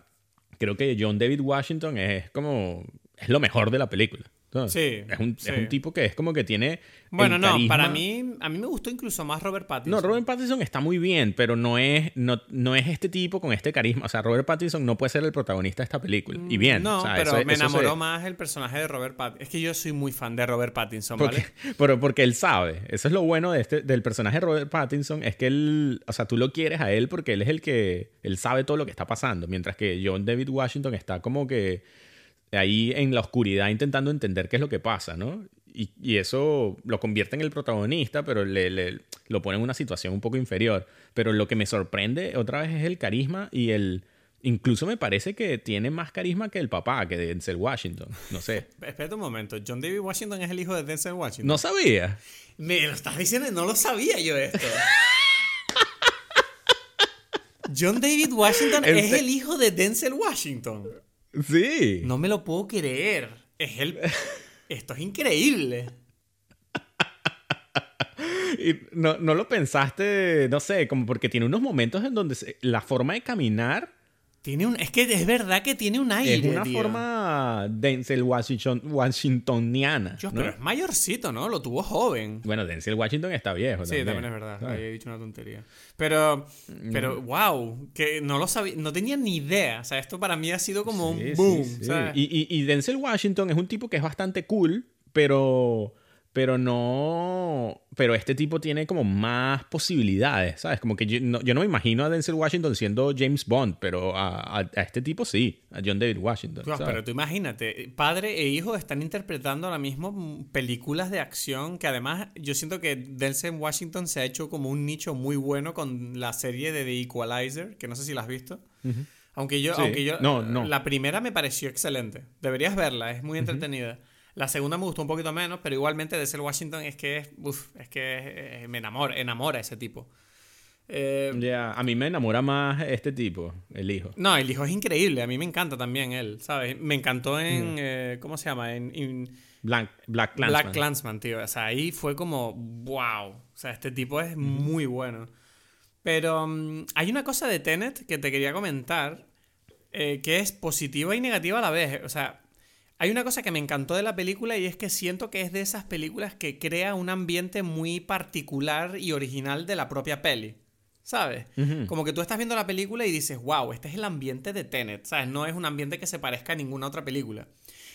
Speaker 2: creo que John David Washington es como, es lo mejor de la película.
Speaker 1: Sí,
Speaker 2: es un, es un, tipo que es como que tiene.
Speaker 1: Bueno, no, para mí, a mí me gustó incluso más Robert Pattinson.
Speaker 2: No, Robert Pattinson está muy bien, pero no es, no, no es este tipo con este carisma. O sea, Robert Pattinson no puede ser el protagonista de esta película. Y bien.
Speaker 1: No, pero me enamoró más el personaje de Robert Pattinson. Es que yo soy muy fan de Robert Pattinson,
Speaker 2: ¿vale? pero porque él sabe. Eso es lo bueno de este, del personaje de Robert Pattinson. Es que él, o sea, tú lo quieres a él porque él es el que, él sabe todo lo que está pasando. Mientras que John David Washington está como que ahí en la oscuridad intentando entender qué es lo que pasa, ¿no? Y, y eso lo convierte en el protagonista, pero le, le, lo pone en una situación un poco inferior. Pero lo que me sorprende otra vez es el carisma y el... Incluso me parece que tiene más carisma que el papá, que Denzel Washington. No sé.
Speaker 1: Espera un momento. John David Washington es el hijo de Denzel Washington.
Speaker 2: No sabía.
Speaker 1: Me lo estás diciendo, no lo sabía yo esto. John David Washington es el hijo de Denzel Washington.
Speaker 2: Sí.
Speaker 1: No me lo puedo creer. Es el... Esto es increíble.
Speaker 2: y no, no, lo pensaste, no sé, como porque tiene unos momentos en donde la forma de caminar
Speaker 1: Tiene un, es que es verdad que tiene un aire.
Speaker 2: Es una
Speaker 1: tío.
Speaker 2: forma Denzel Washington, Washingtoniana.
Speaker 1: Dios,
Speaker 2: ¿no?
Speaker 1: pero es mayorcito, ¿no? Lo tuvo joven.
Speaker 2: Bueno, Denzel Washington está viejo.
Speaker 1: Sí, también es verdad. Ahí he dicho una tontería. Pero, pero, wow, que no lo sabía, no tenía ni idea. O sea, esto para mí ha sido como
Speaker 2: Sí,
Speaker 1: un
Speaker 2: sí,
Speaker 1: boom.
Speaker 2: sí.
Speaker 1: ¿sabes?
Speaker 2: Y, y- y Denzel Washington es un tipo que es bastante cool, pero. Pero no. Pero este tipo tiene como más posibilidades, ¿sabes? Como que yo no, yo no me imagino a Denzel Washington siendo James Bond, pero a, a- a este tipo sí, a John David Washington.
Speaker 1: Pero tú imagínate, padre e hijo están interpretando ahora mismo películas de acción que además yo siento que Denzel Washington se ha hecho como un nicho muy bueno con la serie de The Equalizer, que no sé si la has visto. Aunque yo,
Speaker 2: Sí.
Speaker 1: aunque yo
Speaker 2: No, no.
Speaker 1: la primera me pareció excelente. Deberías verla, es muy entretenida. La segunda me gustó un poquito menos, pero igualmente Denzel Washington es que es, uf, es que me enamora, enamora ese tipo. Eh,
Speaker 2: Ya, a mí me enamora más este tipo, el hijo.
Speaker 1: no, el hijo es increíble. A mí me encanta también él, ¿sabes? Me encantó en. eh, ¿Cómo se llama? En, en
Speaker 2: Black, Black Clansman.
Speaker 1: Black Clansman, tío. O sea, ahí fue como. ¡Wow! O sea, este tipo es muy bueno. Pero mm, hay una cosa de Tenet que te quería comentar eh, que es positiva y negativa a la vez. O sea, hay una cosa que me encantó de la película y es que siento que es de esas películas que crea un ambiente muy particular y original de la propia peli. ¿Sabes? Como que tú estás viendo la película y dices, wow, este es el ambiente de Tenet, ¿sabes? No es un ambiente que se parezca a ninguna otra película.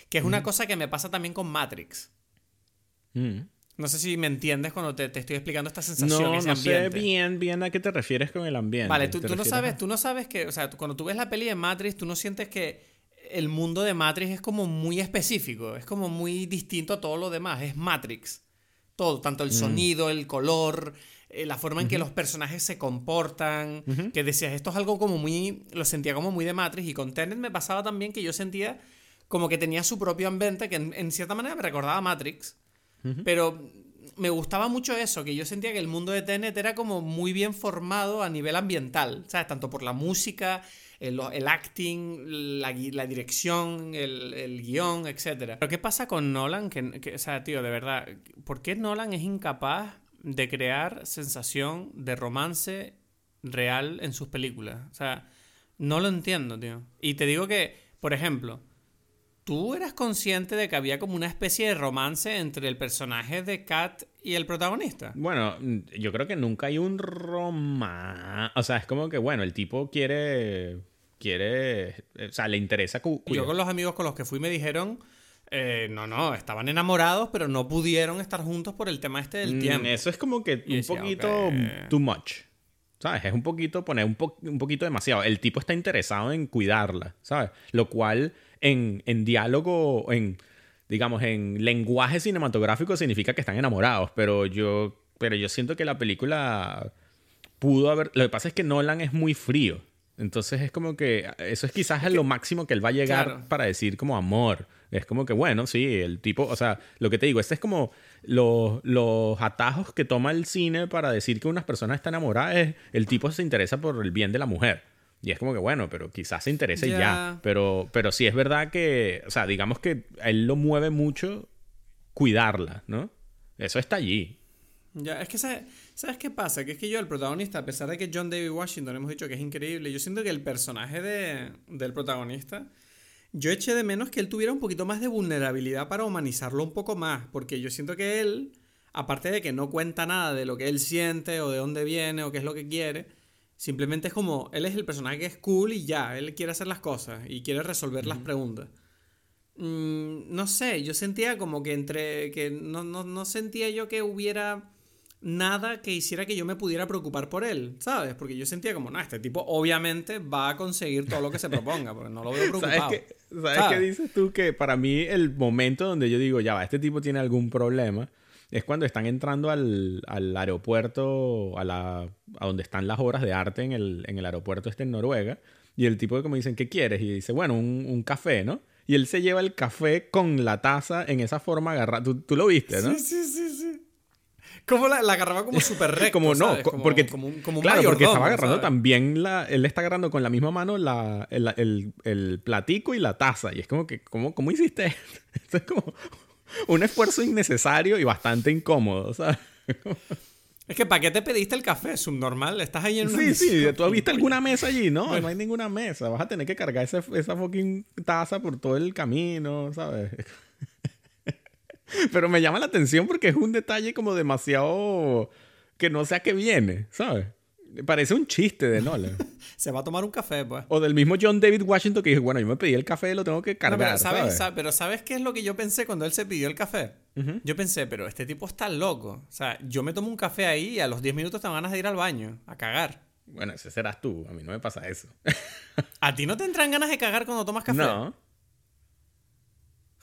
Speaker 1: Que es una cosa que me pasa también con Matrix.
Speaker 2: Mm.
Speaker 1: No sé si me entiendes cuando te, te estoy explicando esta sensación,
Speaker 2: No,
Speaker 1: ese
Speaker 2: no sé bien, bien a qué te refieres con el ambiente.
Speaker 1: Vale, tú,
Speaker 2: ¿Te
Speaker 1: tú no sabes,
Speaker 2: a-
Speaker 1: tú no sabes que, o sea, cuando tú ves la peli de Matrix, tú no sientes que el mundo de Matrix es como muy específico, es como muy distinto a todo lo demás, es Matrix. Todo, tanto
Speaker 2: Mm.
Speaker 1: el sonido, el color, eh, la forma en que los personajes se comportan, que decías, esto es algo como muy, lo sentía como muy de Matrix y con Tenet me pasaba también que yo sentía como que tenía su propio ambiente que en, en cierta manera me recordaba a Matrix, pero me gustaba mucho eso, que yo sentía que el mundo de Tenet era como muy bien formado a nivel ambiental, ¿sabes? Tanto por la música, el, acting, la, dirección, el, el guion, etc. Pero ¿qué pasa con Nolan? Que, o sea, tío, de verdad, ¿por qué Nolan es incapaz de crear sensación de romance real en sus películas? O sea, no lo entiendo, tío. Y te digo que, por ejemplo, ¿Tú eras consciente de que había como una especie de romance entre el personaje de Kat y el protagonista?
Speaker 2: Bueno, yo creo que nunca hay un romance. O sea, es como que, bueno, el tipo quiere. Quiere. eh, O sea, le interesa. cu-
Speaker 1: Yo con los amigos con los que fui me dijeron, eh, no, no, estaban enamorados, pero no pudieron estar juntos por el tema este del
Speaker 2: Mm,
Speaker 1: tiempo.
Speaker 2: Eso es como que
Speaker 1: Y
Speaker 2: un
Speaker 1: decía,
Speaker 2: poquito too much. ¿Sabes? Es un poquito poner un, po- un poquito demasiado. El tipo está interesado en cuidarla, ¿sabes? Lo cual en, en diálogo, en, digamos, en lenguaje cinematográfico significa que están enamorados, pero yo, pero yo siento que la película pudo haber... Lo que pasa es que Nolan es muy frío. Entonces es como que eso es quizás lo máximo que él va a llegar
Speaker 1: Claro.
Speaker 2: para decir como amor. Es como que, bueno, sí, el tipo, o sea, lo que te digo, este es como los, los atajos que toma el cine para decir que una persona está enamorada, es el tipo se interesa por el bien de la mujer. Y es como que, bueno, pero quizás se interese
Speaker 1: Ya.
Speaker 2: Pero, pero sí es verdad que, o sea, digamos que a él lo mueve mucho cuidarla, ¿no? Eso está allí.
Speaker 1: Ya, es que ¿sabes, ¿sabes qué pasa? Que es que yo, el protagonista, a pesar de que John David Washington hemos dicho que es increíble, yo siento que el personaje de, del protagonista, yo eché de menos que él tuviera un poquito más de vulnerabilidad para humanizarlo un poco más, porque yo siento que él, aparte de que no cuenta nada de lo que él siente o de dónde viene o qué es lo que quiere, simplemente es como, él es el personaje que es cool y ya, él quiere hacer las cosas y quiere resolver las preguntas. Mm, no sé, yo sentía como que entre. que no, no, no sentía yo que hubiera nada que hiciera que yo me pudiera preocupar por él, ¿sabes? Porque yo sentía como, no, este tipo obviamente va a conseguir todo lo que se proponga, porque no lo veo
Speaker 2: ¿Sabes
Speaker 1: preocupado.
Speaker 2: qué, ¿sabes
Speaker 1: ¿Sabes?
Speaker 2: qué dices tú? Que para mí el momento donde yo digo, ya va, este tipo tiene algún problema, es cuando están entrando al, al aeropuerto, a, la, a donde están las obras de arte en el, en el aeropuerto este en Noruega, y el tipo como dicen, ¿qué quieres? Y dice, bueno, un, un café, ¿no? Y él se lleva el café con la taza en esa forma agarrada. Tú, tú lo viste, ¿no?
Speaker 1: Sí, sí, sí, sí. Como la, la agarraba como súper recto,
Speaker 2: como no,
Speaker 1: ¿sabes?
Speaker 2: co-
Speaker 1: Como-
Speaker 2: porque
Speaker 1: como un, como un
Speaker 2: claro, porque estaba agarrando
Speaker 1: ¿sabes?
Speaker 2: también la, él está agarrando con la misma mano la, el, el- el platico y la taza y es como que cómo, cómo hiciste esto? Esto es como un esfuerzo innecesario y bastante incómodo, ¿sabes?
Speaker 1: Es que ¿para qué te pediste el café? Subnormal, estás ahí en una
Speaker 2: Sí, sí,
Speaker 1: mesa.
Speaker 2: tú has visto alguna mesa allí, ¿no? No hay ninguna mesa. Vas a tener que cargar esa, esa fucking taza por todo el camino, ¿sabes? Pero me llama la atención porque es un detalle como demasiado que no sé a qué viene, ¿sabes? Parece un chiste de Nolan.
Speaker 1: Se va a tomar un café, pues.
Speaker 2: O del mismo John David Washington que dijo, bueno, yo me pedí el café, lo tengo que
Speaker 1: No,
Speaker 2: cargar,
Speaker 1: pero, ¿sabes,
Speaker 2: ¿sabes?
Speaker 1: sa- pero ¿sabes qué es lo que yo pensé cuando él se pidió el café? Yo pensé, pero este tipo está loco. O sea, yo me tomo un café ahí y a los 10 minutos te van ganas de ir al baño, a cagar.
Speaker 2: Bueno, ese serás tú, a mí no me pasa eso.
Speaker 1: ¿A ti no te entran ganas de cagar cuando tomas café?
Speaker 2: No,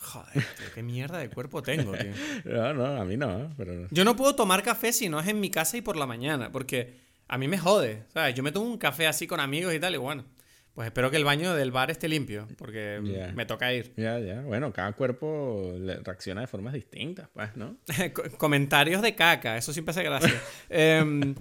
Speaker 1: Joder, tío, qué mierda de cuerpo tengo, tío.
Speaker 2: no, no, a mí no, pero...
Speaker 1: Yo no puedo tomar café si no es en mi casa y por la mañana, porque a mí me jode. ¿sabes? Yo me tomo un café así con amigos y tal, y bueno, pues espero que el baño del bar esté limpio, porque
Speaker 2: Ya.
Speaker 1: me toca ir.
Speaker 2: Ya, ya, bueno, cada cuerpo reacciona de formas distintas, pues, ¿no?
Speaker 1: Co- Comentarios de caca, eso siempre hace gracia. Em,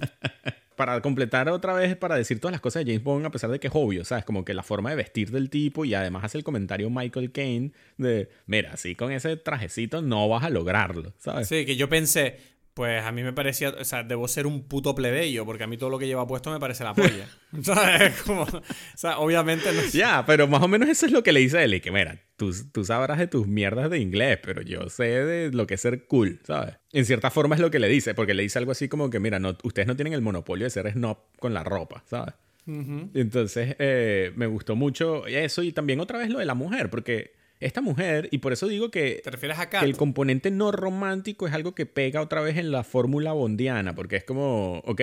Speaker 2: para completar otra vez, para decir todas las cosas de James Bond, a pesar de que es obvio, ¿sabes? Como que la forma de vestir del tipo y además hace el comentario Michael Caine de, mira, así con ese trajecito no vas a lograrlo, ¿sabes?
Speaker 1: sí, que yo pensé, pues a mí me parecía, o sea, debo ser un puto plebeyo, porque a mí todo lo que lleva puesto me parece la polla. ¿Sabes? Como, o sea, obviamente no
Speaker 2: Ya, pero más o menos eso es lo que le dice a él, que mira, tú, tú sabrás de tus mierdas de inglés, pero yo sé de lo que es ser cool, ¿sabes? En cierta forma es lo que le dice, porque le dice algo así como que, mira, no, ustedes no tienen el monopolio de ser snob con la ropa, ¿sabes? Entonces, eh, me gustó mucho eso y también otra vez lo de la mujer, porque esta mujer, y por eso digo que,
Speaker 1: ¿Te refieres a
Speaker 2: que el componente no romántico es algo que pega otra vez en la fórmula bondiana, porque es como, ok,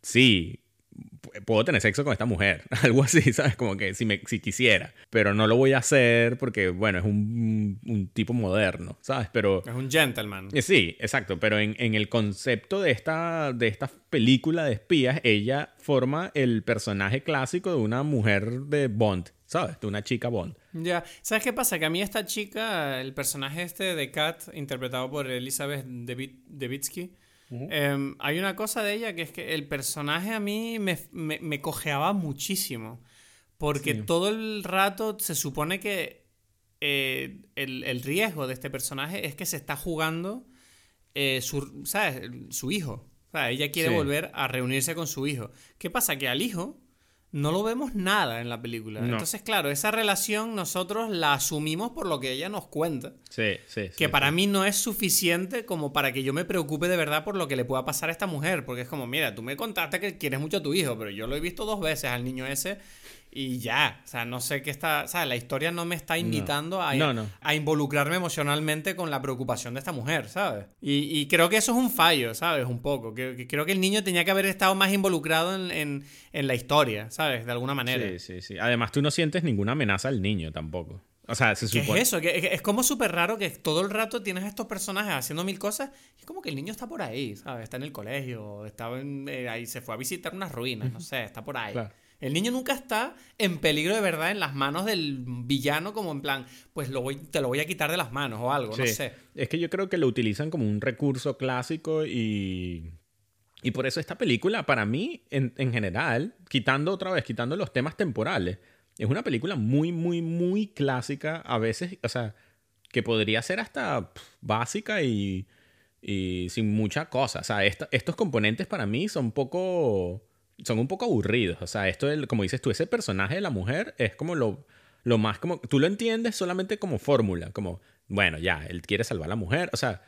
Speaker 2: sí, pu- puedo tener sexo con esta mujer, algo así, ¿sabes? Como que si, me, si quisiera, pero no lo voy a hacer porque, bueno, es un, un tipo moderno, ¿sabes? Pero...
Speaker 1: Es un gentleman.
Speaker 2: Eh, Sí, exacto, pero en, en el concepto de esta, de esta película de espías, ella forma el personaje clásico de una mujer de Bond, ¿sabes? De una chica Bond.
Speaker 1: Ya, ¿sabes qué pasa? Que a mí esta chica, el personaje este de Kat, interpretado por Elizabeth Debit- Debitsky, em, hay una cosa de ella que es que el personaje a mí me, me- me cojeaba muchísimo. Porque todo el rato se supone que eh, el, el riesgo de este personaje es que se está jugando eh, su, ¿sabes? su hijo. O sea, ella quiere
Speaker 2: Sí.
Speaker 1: volver a reunirse con su hijo. ¿Qué pasa? Que al hijo no lo vemos nada en la película.
Speaker 2: No.
Speaker 1: Entonces, claro, esa relación nosotros la asumimos por lo que ella nos cuenta.
Speaker 2: Sí, sí.
Speaker 1: Que para mí no es suficiente como para que yo me preocupe de verdad por lo que le pueda pasar a esta mujer. Porque es como, mira, tú me contaste que quieres mucho a tu hijo, pero yo lo he visto dos veces al niño ese y ya. O sea, no sé qué está. O sea, la historia no me está invitando a,
Speaker 2: No, no.
Speaker 1: a involucrarme emocionalmente con la preocupación de esta mujer, ¿sabes? Y, y creo que eso es un fallo, ¿sabes? Un poco. Que, que creo que el niño tenía que haber estado más involucrado en, en- en la historia, ¿sabes? De alguna manera.
Speaker 2: Sí, sí, sí. Además, tú no sientes ninguna amenaza al niño tampoco. O sea, se
Speaker 1: ¿Qué
Speaker 2: supone...
Speaker 1: es eso? Que es como súper raro que todo el rato tienes a estos personajes haciendo mil cosas y es como que el niño está por ahí, ¿sabes? Está en el colegio, estaba en- eh, ahí, se fue a visitar unas ruinas, no sé, está por ahí.
Speaker 2: Claro.
Speaker 1: El niño nunca está en peligro de verdad en las manos del villano como en plan, pues lo voy, te lo voy a quitar de las manos o algo, no
Speaker 2: Sí.
Speaker 1: sé.
Speaker 2: Es que yo creo que lo utilizan como un recurso clásico y... Y por eso esta película, para mí, en, en general, quitando otra vez, quitando los temas temporales, es una película muy, muy, muy clásica. A veces, o sea, que podría ser hasta básica y, y sin mucha cosa. O sea, esta- estos componentes para mí son poco... Son un poco aburridos. O sea, esto, como dices tú, ese personaje de la mujer es como lo, lo más como... Tú lo entiendes solamente como fórmula. Como, bueno, ya, él quiere salvar a la mujer. O sea,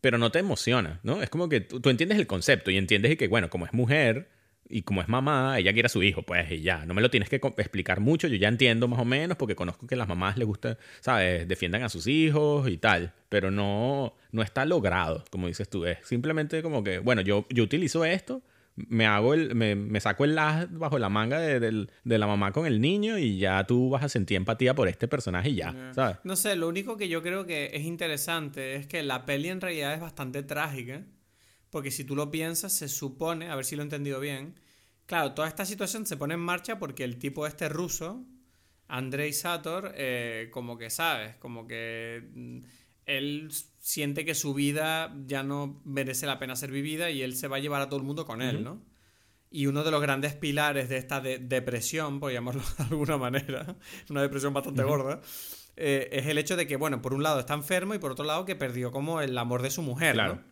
Speaker 2: pero no te emociona, ¿no? Es como que tú, tú entiendes el concepto y entiendes que, bueno, como es mujer y como es mamá, ella quiere a su hijo, pues, y ya. No me lo tienes que explicar mucho, yo ya entiendo más o menos porque conozco que las mamás les gusta, ¿sabes? Defiendan a sus hijos y tal, pero no, no está logrado, como dices tú. Es simplemente como que, bueno, yo, yo utilizo esto, me hago el, me, me saco el as bajo la manga de, de la mamá con el niño y ya tú vas a sentir empatía por este personaje y ya, ¿sabes?
Speaker 1: No sé, lo único que yo creo que es interesante es que la peli en realidad es bastante trágica. Porque si tú lo piensas, se supone, a ver si lo he entendido bien. Claro, toda esta situación se pone en marcha porque el tipo este ruso, Andrei Sator, eh, como que sabes, como que mm, él siente que su vida ya no merece la pena ser vivida y él se va a llevar a todo el mundo con él, ¿no? Y uno de los grandes pilares de esta de- depresión, por llamarlo de alguna manera, una depresión bastante gorda, eh, es el hecho de que, bueno, por un lado está enfermo y por otro lado que perdió como el amor de su mujer,
Speaker 2: Claro.
Speaker 1: ¿no?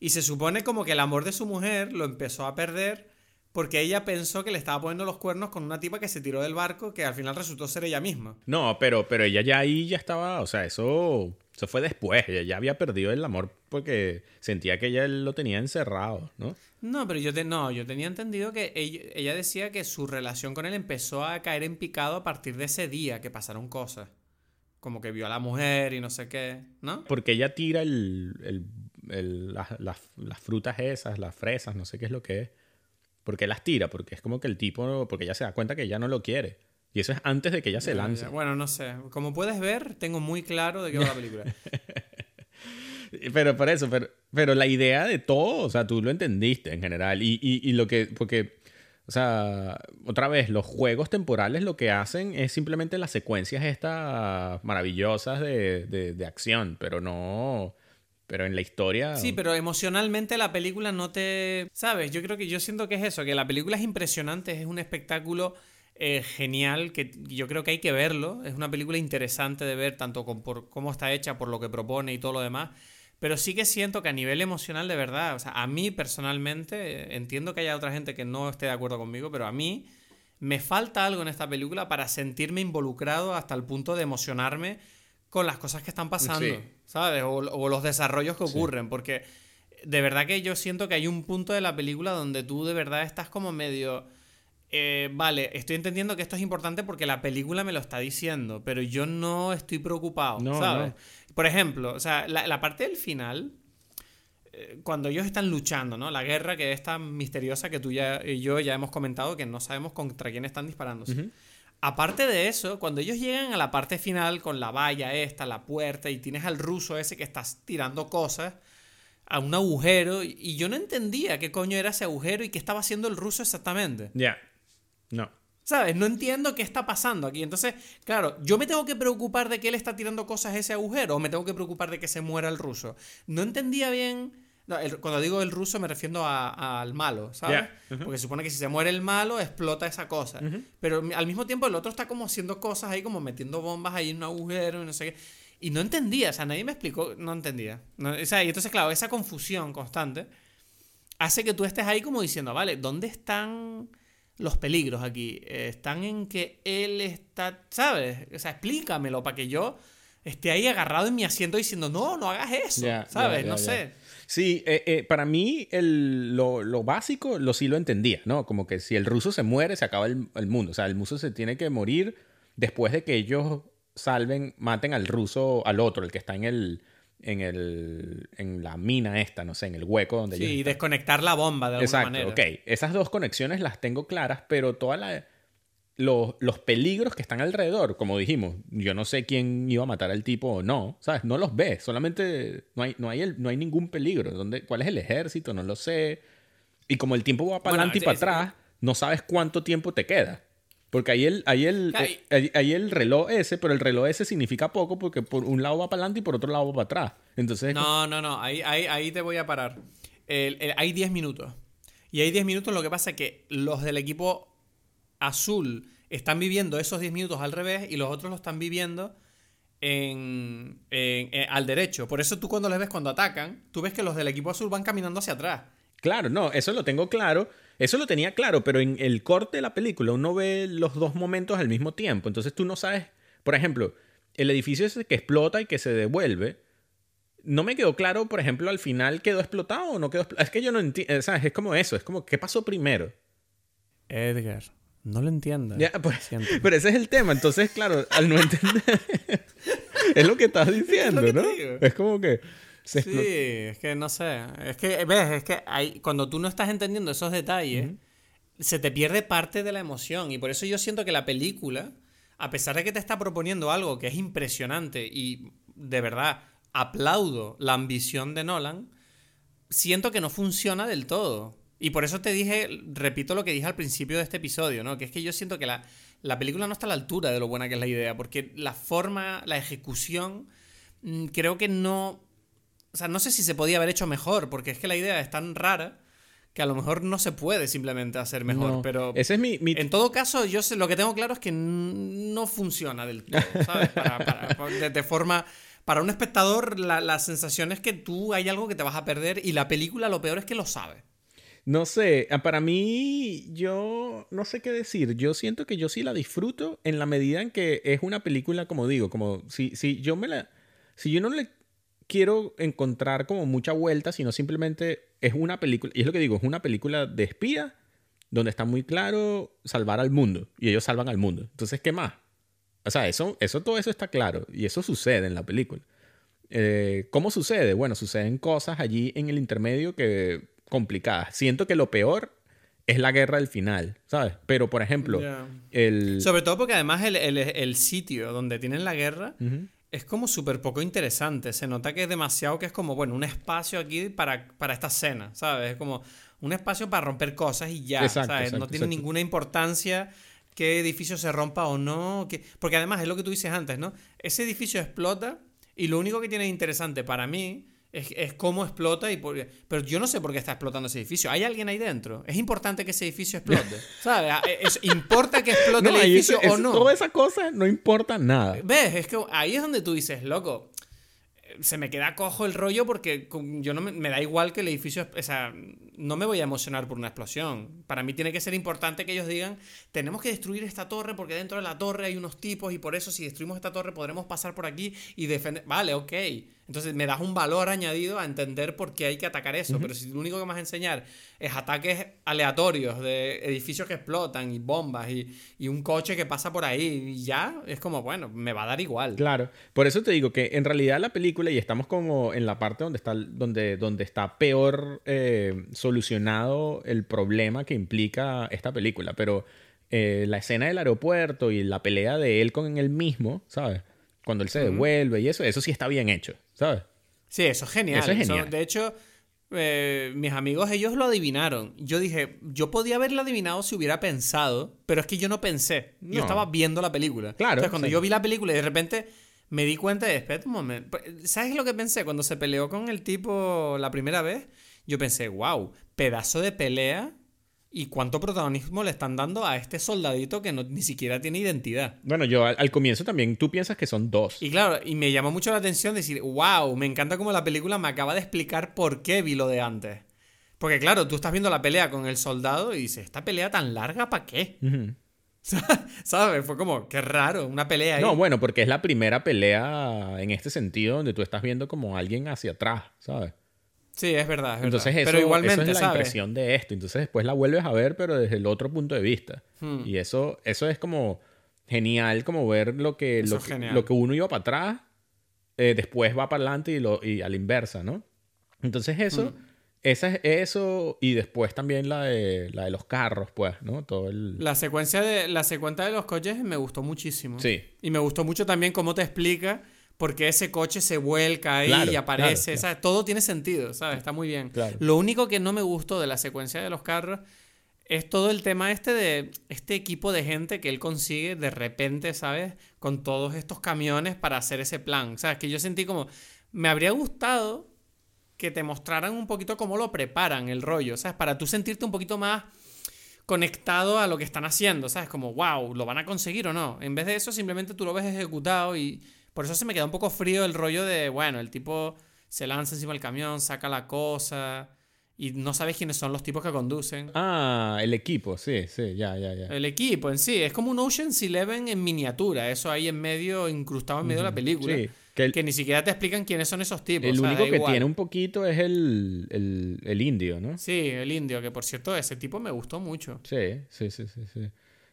Speaker 1: Y se supone como que el amor de su mujer lo empezó a perder porque ella pensó que le estaba poniendo los cuernos con una tipa que se tiró del barco que al final resultó ser ella misma.
Speaker 2: No, pero, pero ella ya ahí ya estaba, o sea, eso, eso fue después, ella ya había perdido el amor porque sentía que ella lo tenía encerrado, ¿no?
Speaker 1: No, pero yo, te, no, yo tenía entendido que ella, ella decía que su relación con él empezó a caer en picado a partir de ese día que pasaron cosas. Como que vio a la mujer y no sé qué, ¿no?
Speaker 2: Porque ella tira el, el, el- las, las- las frutas esas, las fresas, no sé qué es lo que es. ¿Por qué las tira? Porque es como que el tipo, porque ella se da cuenta que ella no lo quiere. Y eso es antes de que ella se lance.
Speaker 1: Bueno, no sé. Como puedes ver, tengo muy claro de qué va la película.
Speaker 2: Pero por eso, pero, pero la idea de todo, o sea, tú lo entendiste en general. Y, y, y lo que, porque, o sea, otra vez, los juegos temporales lo que hacen es simplemente las secuencias estas maravillosas de, de, de acción, pero no, pero en la historia...
Speaker 1: Sí, pero emocionalmente la película no te... ¿Sabes? Yo creo que yo siento que es eso, que la película es impresionante, es un espectáculo eh, genial, que yo creo que hay que verlo. Es una película interesante de ver, tanto con, por cómo está hecha, por lo que propone y todo lo demás. Pero sí que siento que a nivel emocional, de verdad, o sea, a mí personalmente, entiendo que haya otra gente que no esté de acuerdo conmigo, pero a mí me falta algo en esta película para sentirme involucrado hasta el punto de emocionarme con las cosas que están pasando,
Speaker 2: Sí.
Speaker 1: ¿sabes? O, o los desarrollos que ocurren, porque de verdad que yo siento que hay un punto de la película donde tú de verdad estás como medio... eh, vale, estoy entendiendo que esto es importante porque la película me lo está diciendo, pero yo no estoy preocupado,
Speaker 2: No,
Speaker 1: ¿sabes?
Speaker 2: no.
Speaker 1: Por ejemplo, o sea, la, la parte del final, eh, cuando ellos están luchando, ¿no? La guerra que es tan misteriosa que tú ya y yo ya hemos comentado que no sabemos contra quién están disparándose. Aparte de eso, cuando ellos llegan a la parte final con la valla esta, la puerta, y tienes al ruso ese que está tirando cosas a un agujero, y- y yo no entendía qué coño era ese agujero y qué estaba haciendo el ruso exactamente.
Speaker 2: Ya. No.
Speaker 1: ¿Sabes? No entiendo qué está pasando aquí. Entonces, claro, yo me tengo que preocupar de que él está tirando cosas a ese agujero o me tengo que preocupar de que se muera el ruso. No entendía bien. no, el- cuando digo el ruso me refiero a- al malo, ¿sabes?
Speaker 2: Ya, ujú.
Speaker 1: Porque se supone que si se muere el malo, explota esa cosa. Pero al mismo tiempo el otro está como haciendo cosas ahí, como metiendo bombas ahí en un agujero y no sé qué. Y no entendía, o sea, nadie me explicó, no entendía. No, o sea, y entonces, claro, esa confusión constante hace que tú estés ahí como diciendo, vale, ¿dónde están los peligros aquí? Eh, Están en que él está, ¿sabes? O sea, explícamelo para que yo esté ahí agarrado en mi asiento diciendo, no, no hagas eso, ¿sabes? no sé.
Speaker 2: Sí, eh, eh, para mí el, lo, lo básico lo sí lo entendía, ¿no? Como que si el ruso se muere, se acaba el, el mundo. O sea, el ruso se tiene que morir después de que ellos salven, maten al ruso, al otro, el que está en el, en el, en la mina esta, no sé, en el hueco donde
Speaker 1: Sí, y
Speaker 2: están.
Speaker 1: desconectar la bomba de alguna
Speaker 2: Exacto,
Speaker 1: manera.
Speaker 2: ok. Esas dos conexiones las tengo claras, pero toda la, los, los peligros que están alrededor, como dijimos, yo no sé quién iba a matar al tipo o no, ¿sabes? No los ves, solamente no hay, no hay, el- no hay ningún peligro. ¿Dónde, ¿Cuál es el ejército? No lo sé. Y como el tiempo va para
Speaker 1: Bueno,
Speaker 2: adelante y para atrás, no sabes cuánto tiempo te queda. Porque ahí el, ahí, el, eh, ahí- ahí el reloj ese, pero el reloj ese significa poco porque por un lado va para adelante y por otro lado va para atrás. Entonces,
Speaker 1: No, no, no, ahí, ahí, ahí te voy a parar. El- el- hay 10 minutos. Y hay 10 minutos, lo que pasa es que los del equipo azul están viviendo esos 10 minutos al revés y los otros lo están viviendo en, en- en- al derecho. Por eso tú cuando les ves cuando atacan, tú ves que los del equipo azul van caminando hacia atrás.
Speaker 2: Claro, no, eso lo tengo claro. Eso lo tenía claro, pero en el corte de la película uno ve los dos momentos al mismo tiempo. Entonces tú no sabes, por ejemplo, el edificio ese que explota y que se devuelve. No me quedó claro, por ejemplo, al final quedó explotado o no quedó explotado. Es que yo no entiendo, ¿sabes? Es como eso, es como, ¿qué pasó primero?
Speaker 1: Edgar, no lo entiendas.
Speaker 2: Ya, pues, pero ese es el tema. Entonces, claro, al no entender, es lo que estás diciendo,
Speaker 1: que
Speaker 2: ¿no? Es como que
Speaker 1: Sí, es que no sé. Es que, ves, es que hay, cuando tú no estás entendiendo esos detalles, se te pierde parte de la emoción. Y por eso yo siento que la película, a pesar de que te está proponiendo algo que es impresionante y de verdad aplaudo la ambición de Nolan, siento que no funciona del todo. Y por eso te dije, repito lo que dije al principio de este episodio, ¿no? Que es que yo siento que la, la película no está a la altura de lo buena que es la idea, porque la forma, la ejecución, mm, creo que no... O sea, no sé si se podía haber hecho mejor, porque es que la idea es tan rara que a lo mejor no se puede simplemente hacer mejor,
Speaker 2: No,
Speaker 1: pero...
Speaker 2: Ese es mi, mi-
Speaker 1: En todo caso, yo sé, lo que tengo claro es que no funciona del todo, ¿sabes? Para- para- de, de forma para un espectador la, la sensación es que tú hay algo que te vas a perder y la película lo peor es que lo sabe.
Speaker 2: No sé, ah, para mí yo no sé qué decir. Yo siento que yo sí la disfruto en la medida en que es una película, como digo, como si, si yo me la... Si yo no le quiero encontrar como mucha vuelta, sino simplemente es una película, y es lo que digo, es una película de espía donde está muy claro salvar al mundo, y ellos salvan al mundo. Entonces, ¿qué más? O sea, eso, eso todo eso está claro, y eso sucede en la película. Eh, ¿Cómo sucede? Bueno, suceden cosas allí en el intermedio que complicadas. Siento que lo peor es la guerra del final, ¿sabes? Pero, por ejemplo, el...
Speaker 1: Sobre todo porque además el, el, el sitio donde tienen la guerra es como súper poco interesante. Se nota que es demasiado, que es como, bueno, un espacio aquí para, para esta escena, ¿sabes? Es como un espacio para romper cosas y ya, ¿sabes? no tiene ninguna importancia qué edificio se rompa o no. Que... Porque además es lo que tú dices antes, ¿no? Ese edificio explota y lo único que tiene interesante para mí es, es cómo explota y por... Pero yo no sé por qué está explotando ese edificio. ¿Hay alguien ahí dentro? ¿Es importante que ese edificio explote? ¿Sabes? Ah, ¿Importa que explote el edificio o no?
Speaker 2: Toda esa cosa no importa nada.
Speaker 1: ¿Ves? Es que ahí es donde tú dices, loco, se me queda cojo el rollo porque yo no me, me, da igual que el edificio, o sea, no me voy a emocionar por una explosión. Para mí tiene que ser importante que ellos digan, tenemos que destruir esta torre porque dentro de la torre hay unos tipos y por eso si destruimos esta torre podremos pasar por aquí y defender. Vale, ok. Entonces me das un valor añadido a entender por qué hay que atacar eso. Pero si lo único que me vas a enseñar es ataques aleatorios de edificios que explotan y bombas y, y, un coche que pasa por ahí y ya, es como, bueno, me va a dar igual.
Speaker 2: Claro. Por eso te digo que en realidad la película, y estamos como en la parte donde está, donde, donde está peor eh, solucionado el problema que implica esta película, pero eh, la escena del aeropuerto y la pelea de él con él mismo, ¿sabes? Cuando él se devuelve y eso, eso sí está bien hecho, ¿sabes?
Speaker 1: Sí, eso es genial. Eso es genial. de hecho, eh, mis amigos, ellos lo adivinaron. Yo dije, yo podía haberlo adivinado si hubiera pensado, pero es que yo no pensé. Yo estaba viendo la película. Claro. Entonces, cuando yo vi la película y de repente me di cuenta de, espera un momento. ¿Sabes lo que pensé? Cuando se peleó con el tipo la primera vez, yo pensé, wow, pedazo de pelea y cuánto protagonismo le están dando a este soldadito que no, ni siquiera tiene identidad.
Speaker 2: Bueno, yo al, comienzo también, tú piensas que son dos.
Speaker 1: Y claro, y me llamó mucho la atención decir, wow, me encanta cómo la película me acaba de explicar por qué vi lo de antes. Porque claro, tú estás viendo la pelea con el soldado y dices, ¿esta pelea tan larga para qué? ¿Sabes? Fue como, qué raro, una pelea ahí.
Speaker 2: No, bueno, porque es la primera pelea en este sentido donde tú estás viendo como alguien hacia atrás, ¿sabes?
Speaker 1: Sí, es verdad.
Speaker 2: Entonces, eso, pero igualmente, es la impresión de esto. Entonces, después la vuelves a ver, pero desde el otro punto de vista. Hmm. Y eso, eso es como genial, como ver lo que, lo, lo que uno iba para atrás, eh, después va para adelante y, lo, y a la inversa, ¿no? Entonces, eso. Hmm. Esa es eso y después también la de, la de los carros, pues, ¿no? Todo el...
Speaker 1: La secuencia de, la secuencia de los coches me gustó muchísimo. Sí. Y me gustó mucho también cómo te explica porque ese coche se vuelca ahí y aparece. Todo tiene sentido, ¿sabes? Está muy bien. Lo único que no me gustó de la secuencia de los carros es todo el tema este de este equipo de gente que él consigue de repente, ¿sabes? Con todos estos camiones para hacer ese plan. ¿Sabes? Que yo sentí como. Me habría gustado que te mostraran un poquito cómo lo preparan el rollo, ¿sabes? Para tú sentirte un poquito más conectado a lo que están haciendo, ¿sabes? Como, wow, ¿lo van a conseguir o no? En vez de eso, simplemente tú lo ves ejecutado y por eso se me queda un poco frío el rollo de, bueno, el tipo se lanza encima del camión, saca la cosa y no sabes quiénes son los tipos que conducen.
Speaker 2: Ah, el equipo, sí, sí, ya, ya, ya.
Speaker 1: El equipo en sí, es como un Ocean's Eleven en miniatura, eso ahí en medio, incrustado en medio de la película. Sí. Que, ni siquiera te explican quiénes son esos tipos.
Speaker 2: El único que tiene un poquito es el, el, el, indio, ¿no?
Speaker 1: Sí, el indio, que por cierto, ese tipo me gustó mucho.
Speaker 2: Sí, sí, sí, sí. sí.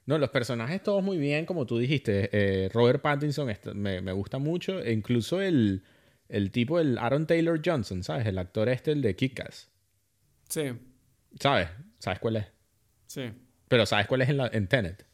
Speaker 2: No, los personajes todos muy bien, como tú dijiste. Eh, Robert Pattinson me, me, gusta mucho. E incluso el, el tipo, el Aaron Taylor Johnson, ¿sabes? El actor este, el de Kick-Ass.
Speaker 1: Sí.
Speaker 2: ¿Sabes? ¿Sabes cuál es?
Speaker 1: Sí.
Speaker 2: Pero ¿sabes cuál es en, la, en Tenet?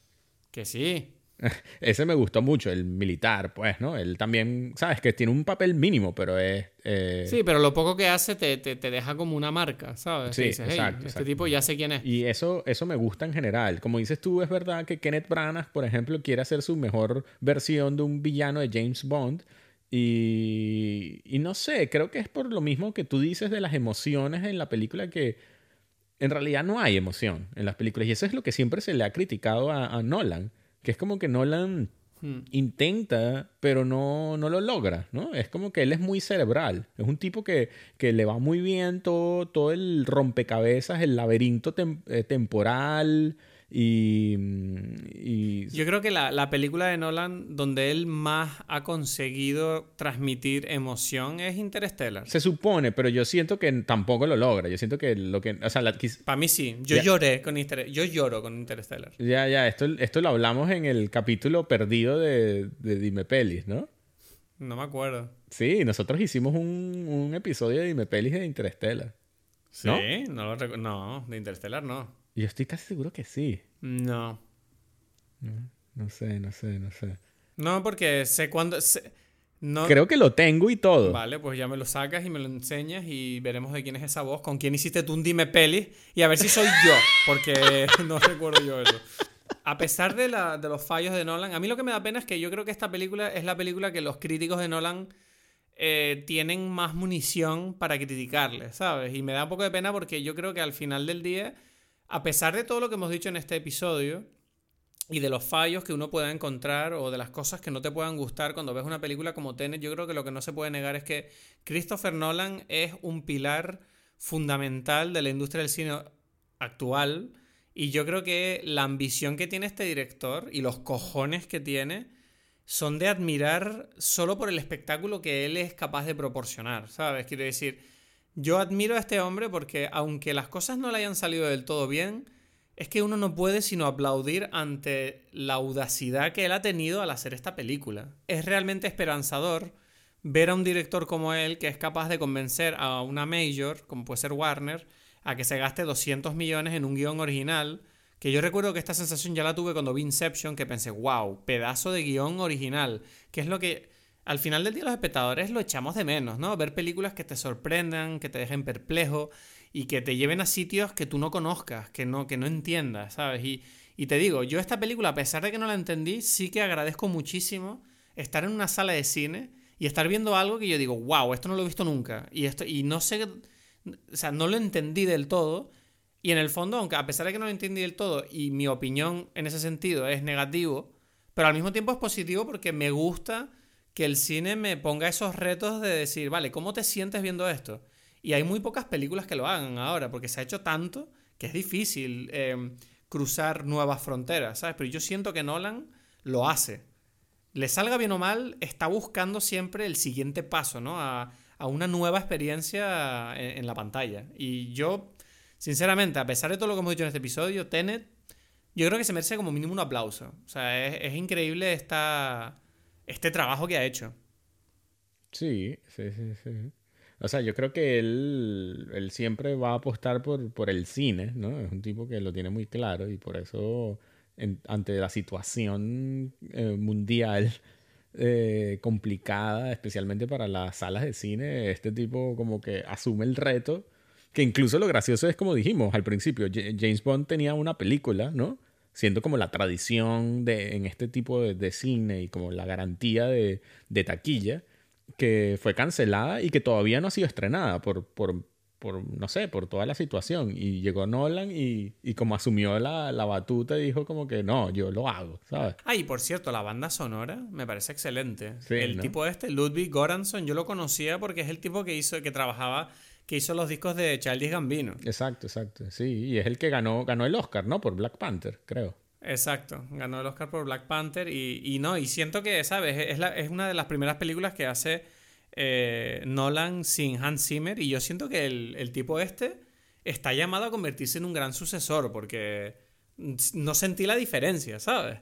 Speaker 1: Que sí.
Speaker 2: Ese me gustó mucho, el militar, pues, ¿no? Él también, ¿sabes? Que tiene un papel mínimo, pero es... Eh,
Speaker 1: sí, pero lo poco que hace te, te, te deja como una marca, ¿sabes? Sí, exacto, Este tipo ya sé quién es.
Speaker 2: Y eso, eso me gusta en general. Como dices tú, es verdad que Kenneth Branagh, por ejemplo, quiere hacer su mejor versión de un villano de James Bond. Y, y no sé, creo que es por lo mismo que tú dices de las emociones en la película que en realidad no hay emoción en las películas. Y eso es lo que siempre se le ha criticado a, a Nolan que es como que Nolan
Speaker 1: Hmm.
Speaker 2: intenta, pero no, no lo logra, ¿no? Es como que él es muy cerebral. Es un tipo que, que le va muy bien todo, todo el rompecabezas, el laberinto tem- eh, temporal y, y...
Speaker 1: Yo creo que la, la película de Nolan donde él más ha conseguido transmitir emoción es Interstellar.
Speaker 2: Se supone, pero yo siento que tampoco lo logra. Yo siento que lo que... O sea, la-
Speaker 1: Para mí sí. Yo
Speaker 2: Ya.
Speaker 1: lloré con Interstellar. Yo lloro con Interstellar.
Speaker 2: ya, ya, esto, esto lo hablamos en el capítulo perdido de, de Dime Pelis, ¿no?
Speaker 1: No me acuerdo.
Speaker 2: Sí, nosotros hicimos un, un episodio de Dime Pelis de Interstellar.
Speaker 1: ¿Sí?
Speaker 2: ¿No?
Speaker 1: No, lo no, de Interstellar no.
Speaker 2: Yo estoy casi seguro que sí.
Speaker 1: No.
Speaker 2: No sé, no sé, no sé.
Speaker 1: No, porque sé cuándo... sé- No,
Speaker 2: Creo que lo tengo y todo.
Speaker 1: Vale, pues ya me lo sacas y me lo enseñas y veremos de quién es esa voz, con quién hiciste tú un dime peli y a ver si soy yo, porque no recuerdo yo eso. A pesar de, la- de los fallos de Nolan, a mí lo que me da pena es que yo creo que esta película es la película que los críticos de Nolan eh, tienen más munición para criticarle, ¿sabes? Y me da un poco de pena porque yo creo que al final del día, a pesar de todo lo que hemos dicho en este episodio, y de los fallos que uno pueda encontrar o de las cosas que no te puedan gustar cuando ves una película como Tenet, yo creo que lo que no se puede negar es que Christopher Nolan es un pilar fundamental de la industria del cine actual y yo creo que la ambición que tiene este director y los cojones que tiene son de admirar solo por el espectáculo que él es capaz de proporcionar, ¿sabes? Quiero decir, yo admiro a este hombre porque aunque las cosas no le hayan salido del todo bien, es que uno no puede sino aplaudir ante la audacidad que él ha tenido al hacer esta película. Es realmente esperanzador ver a un director como él que es capaz de convencer a una major, como puede ser Warner, a que se gaste 200 millones en un guion original. Que yo recuerdo que esta sensación ya la tuve cuando vi Inception, que pensé, wow, pedazo de guion original. Que es lo que al final del día los espectadores lo echamos de menos, ¿no? Ver películas que te sorprendan, que te dejen perplejo y que te lleven a sitios que tú no conozcas, que no, que no entiendas, ¿sabes? Y, y te digo, yo esta película, a pesar de que no la entendí, sí que agradezco muchísimo estar en una sala de cine y estar viendo algo que yo digo, wow, esto no lo he visto nunca. Y, esto, y no sé, o sea, no lo entendí del todo. Y en el fondo, aunque a pesar de que no lo entendí del todo y mi opinión en ese sentido es negativo, pero al mismo tiempo es positivo porque me gusta que el cine me ponga esos retos de decir, vale, ¿cómo te sientes viendo esto? Y hay muy pocas películas que lo hagan ahora, porque se ha hecho tanto que es difícil eh, cruzar nuevas fronteras, ¿sabes? Pero yo siento que Nolan lo hace. Le salga bien o mal, está buscando siempre el siguiente paso, ¿no? A, una nueva experiencia en, en, la pantalla. Y yo, sinceramente, a pesar de todo lo que hemos dicho en este episodio, Tenet, yo creo que se merece como mínimo un aplauso. O sea, es, es increíble esta, este trabajo que ha hecho.
Speaker 2: Sí, sí, sí, sí. O sea, yo creo que él, él siempre va a apostar por, por el cine, ¿no? Es un tipo que lo tiene muy claro y por eso, en- ante la situación eh, mundial eh, complicada, especialmente para las salas de cine, este tipo como que asume el reto, que incluso lo gracioso es como dijimos al principio, James Bond tenía una película, ¿no? Siendo como la tradición de, en este tipo de, de cine y como la garantía de, de taquilla que fue cancelada y que todavía no ha sido estrenada por, por, por no sé, por toda la situación. Y llegó Nolan y, y como asumió la, la batuta y dijo como que no, yo lo hago, ¿sabes?
Speaker 1: Ah, y por cierto, la banda sonora me parece excelente.
Speaker 2: Sí,
Speaker 1: el
Speaker 2: ¿no?
Speaker 1: tipo este, Ludwig Göransson, yo lo conocía porque es el tipo que hizo, que trabajaba, que hizo los discos de Childish Gambino.
Speaker 2: Exacto, exacto. Sí, y es el que ganó, ganó el Oscar, ¿no? Por Black Panther, creo.
Speaker 1: Exacto, ganó el Oscar por Black Panther y, y no, y siento que, ¿sabes? Es, la- es una de las primeras películas que hace eh, Nolan sin Hans Zimmer y yo siento que el, el tipo este está llamado a convertirse en un gran sucesor porque no sentí la diferencia, ¿sabes?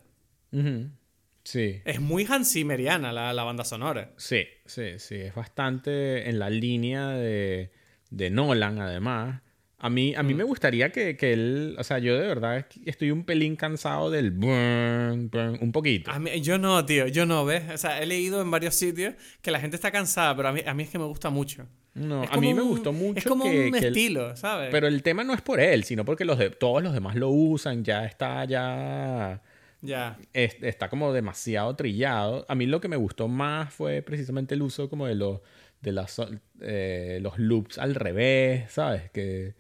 Speaker 2: Sí.
Speaker 1: Es muy Hans Zimmeriana la, la banda sonora.
Speaker 2: Sí, sí, sí. Es bastante en la línea de, de Nolan, además. A mí, a mí me gustaría que, que él, o sea, yo de verdad estoy un pelín cansado del burn, burn, un poquito.
Speaker 1: A mí- yo no, tío, yo no, ¿ves? O sea, he leído en varios sitios que la gente está cansada, pero a mí, a mí es que me gusta mucho.
Speaker 2: No, a mí me gustó mucho
Speaker 1: Es como
Speaker 2: que,
Speaker 1: un
Speaker 2: que él-
Speaker 1: estilo, ¿sabes?
Speaker 2: pero el tema no es por él, sino porque los de, todos los demás lo usan, ya está, ya
Speaker 1: Ya.
Speaker 2: es- está como demasiado trillado. A mí lo que me gustó más fue precisamente el uso como de los de las, eh, los loops al revés, ¿sabes? Que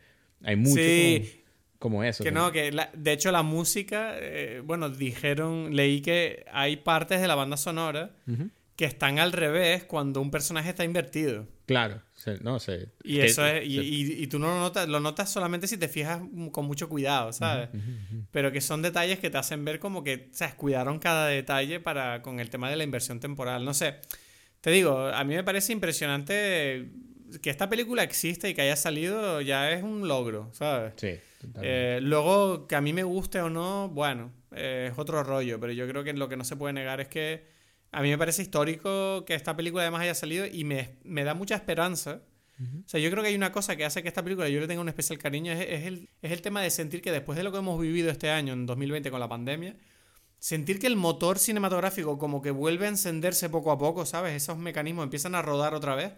Speaker 2: hay mucho
Speaker 1: Sí.
Speaker 2: como eso.
Speaker 1: Que no, que la- de hecho la música, eh, bueno, dijeron, leí que hay partes de la banda sonora
Speaker 2: Ujú.
Speaker 1: que están al revés cuando un personaje está invertido.
Speaker 2: Claro, se- no sé.
Speaker 1: Y
Speaker 2: que-
Speaker 1: eso es, y,
Speaker 2: se-
Speaker 1: y- y tú no lo notas, lo notas solamente si te fijas con mucho cuidado, ¿sabes? Pero que son detalles que te hacen ver como que, ¿sabes? Cuidaron cada detalle para con el tema de la inversión temporal. No sé, te digo, a mí me parece impresionante que esta película exista y que haya salido ya es un logro, ¿sabes?
Speaker 2: Sí.
Speaker 1: Eh, luego, que a mí me guste o no, bueno, eh, es otro rollo, pero yo creo que lo que no se puede negar es que a mí me parece histórico que esta película además haya salido y me, me da mucha esperanza. O sea, yo creo que hay una cosa que hace que esta película yo le tenga un especial cariño, es, es el, es el tema de sentir que después de lo que hemos vivido este año, en 2020 con la pandemia, sentir que el motor cinematográfico como que vuelve a encenderse poco a poco, ¿sabes? Esos mecanismos empiezan a rodar otra vez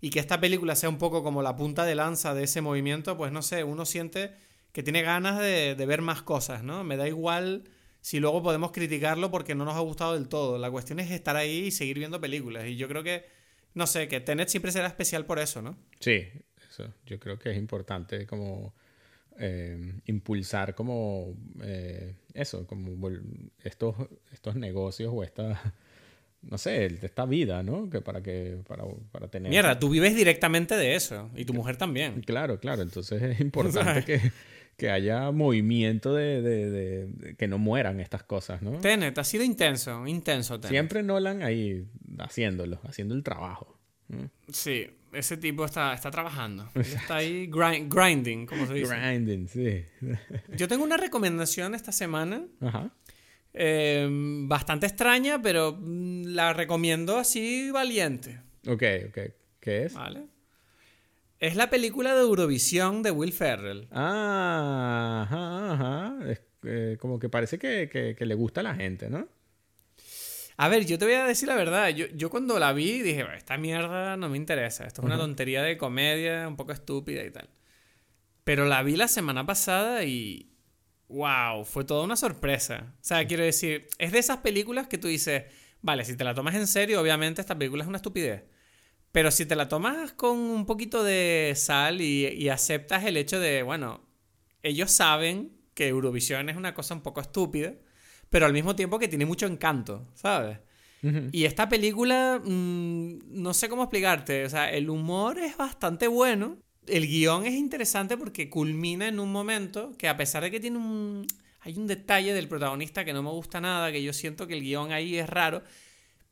Speaker 1: y que esta película sea un poco como la punta de lanza de ese movimiento, pues no sé, uno siente que tiene ganas de, de ver más cosas, ¿no? Me da igual si luego podemos criticarlo porque no nos ha gustado del todo. La cuestión es estar ahí y seguir viendo películas. Y yo creo que, no sé, que Tenet siempre será especial por eso, ¿no?
Speaker 2: Sí, eso. Yo creo que es importante como eh, impulsar como eh, eso, como estos, estos negocios o esta, no sé, esta vida, ¿no? Que para que, para, para tener...
Speaker 1: Mierda, tú vives directamente de eso. Y tu mujer también.
Speaker 2: Claro, claro. Entonces es importante que, que haya movimiento de, de- de- de que no mueran estas cosas, ¿no?
Speaker 1: Tenet, ha sido intenso, intenso Tenet.
Speaker 2: Siempre Nolan ahí haciéndolo, haciendo el trabajo. ¿no?
Speaker 1: Sí, ese tipo está, está trabajando. Está ahí grind- grinding, como se dice.
Speaker 2: Grinding, sí.
Speaker 1: Yo tengo una recomendación esta semana.
Speaker 2: Ajá.
Speaker 1: eh, bastante extraña, pero mm, la recomiendo así valiente.
Speaker 2: Ok, ok. ¿Qué es?
Speaker 1: ¿Vale? Es la película de Eurovisión de Will Ferrell.
Speaker 2: Ah, ajá, ajá. Es, eh, como que parece que, que- que le gusta a la gente, ¿no?
Speaker 1: A ver, yo te voy a decir la verdad. Yo, yo cuando la vi dije, esta mierda no me interesa. Esto es una tontería de comedia, un poco estúpida y tal. Pero la vi la semana pasada y... ¡Wow! Fue toda una sorpresa. O sea, quiero decir, es de esas películas que tú dices, vale, si te la tomas en serio, obviamente esta película es una estupidez. Pero si te la tomas con un poquito de sal y, y aceptas el hecho de, bueno, ellos saben que Eurovisión es una cosa un poco estúpida, pero al mismo tiempo que tiene mucho encanto, ¿sabes? Y esta película, mm, no sé cómo explicarte, o sea, el humor es bastante bueno, el guion es interesante porque culmina en un momento que a pesar de que tiene un... Hay un detalle del protagonista que no me gusta nada, que yo siento que el guion ahí es raro,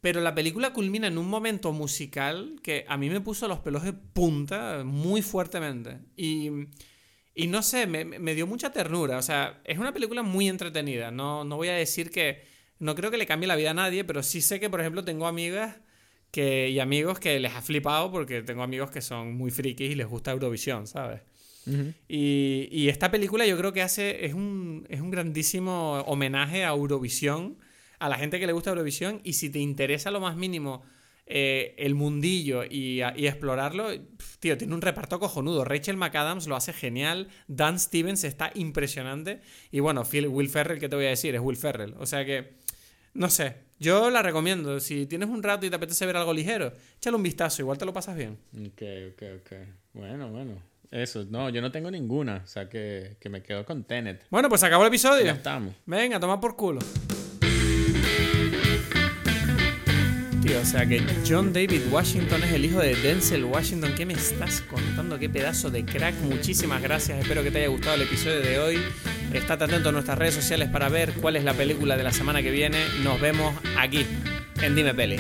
Speaker 1: pero la película culmina en un momento musical que a mí me puso los pelos de punta muy fuertemente. Y, y no sé, me, me dio mucha ternura. O sea, es una película muy entretenida. No, no voy a decir que... No creo que le cambie la vida a nadie, pero sí sé que, por ejemplo, tengo amigas que, y amigos que les ha flipado porque tengo amigos que son muy frikis y les gusta Eurovisión, ¿sabes? Y, y esta película yo creo que hace es un, es un grandísimo homenaje a Eurovisión, a la gente que le gusta Eurovisión, y si te interesa lo más mínimo eh, el mundillo y, explorarlo, tío, tiene un reparto cojonudo. Rachel McAdams lo hace genial, Dan Stevens está impresionante, y bueno, Phil, Will Ferrell, ¿qué te voy a decir? Es Will Ferrell. O sea que, no sé, yo la recomiendo. Si tienes un rato y te apetece ver algo ligero, échale un vistazo, igual te lo pasas bien.
Speaker 2: Ok, ok, ok. Bueno, bueno. Eso, no, yo no tengo ninguna. O sea que, que me quedo con Tenet.
Speaker 1: Bueno, pues acabó el episodio.
Speaker 2: Ya estamos.
Speaker 1: Venga, toma por culo. O sea que John David Washington es el hijo de Denzel Washington. ¿Qué me estás contando? Qué pedazo de crack. Muchísimas gracias. Espero que te haya gustado el episodio de hoy. Estate atento a nuestras redes sociales para ver cuál es la película de la semana que viene. Nos vemos aquí en Dime Peli.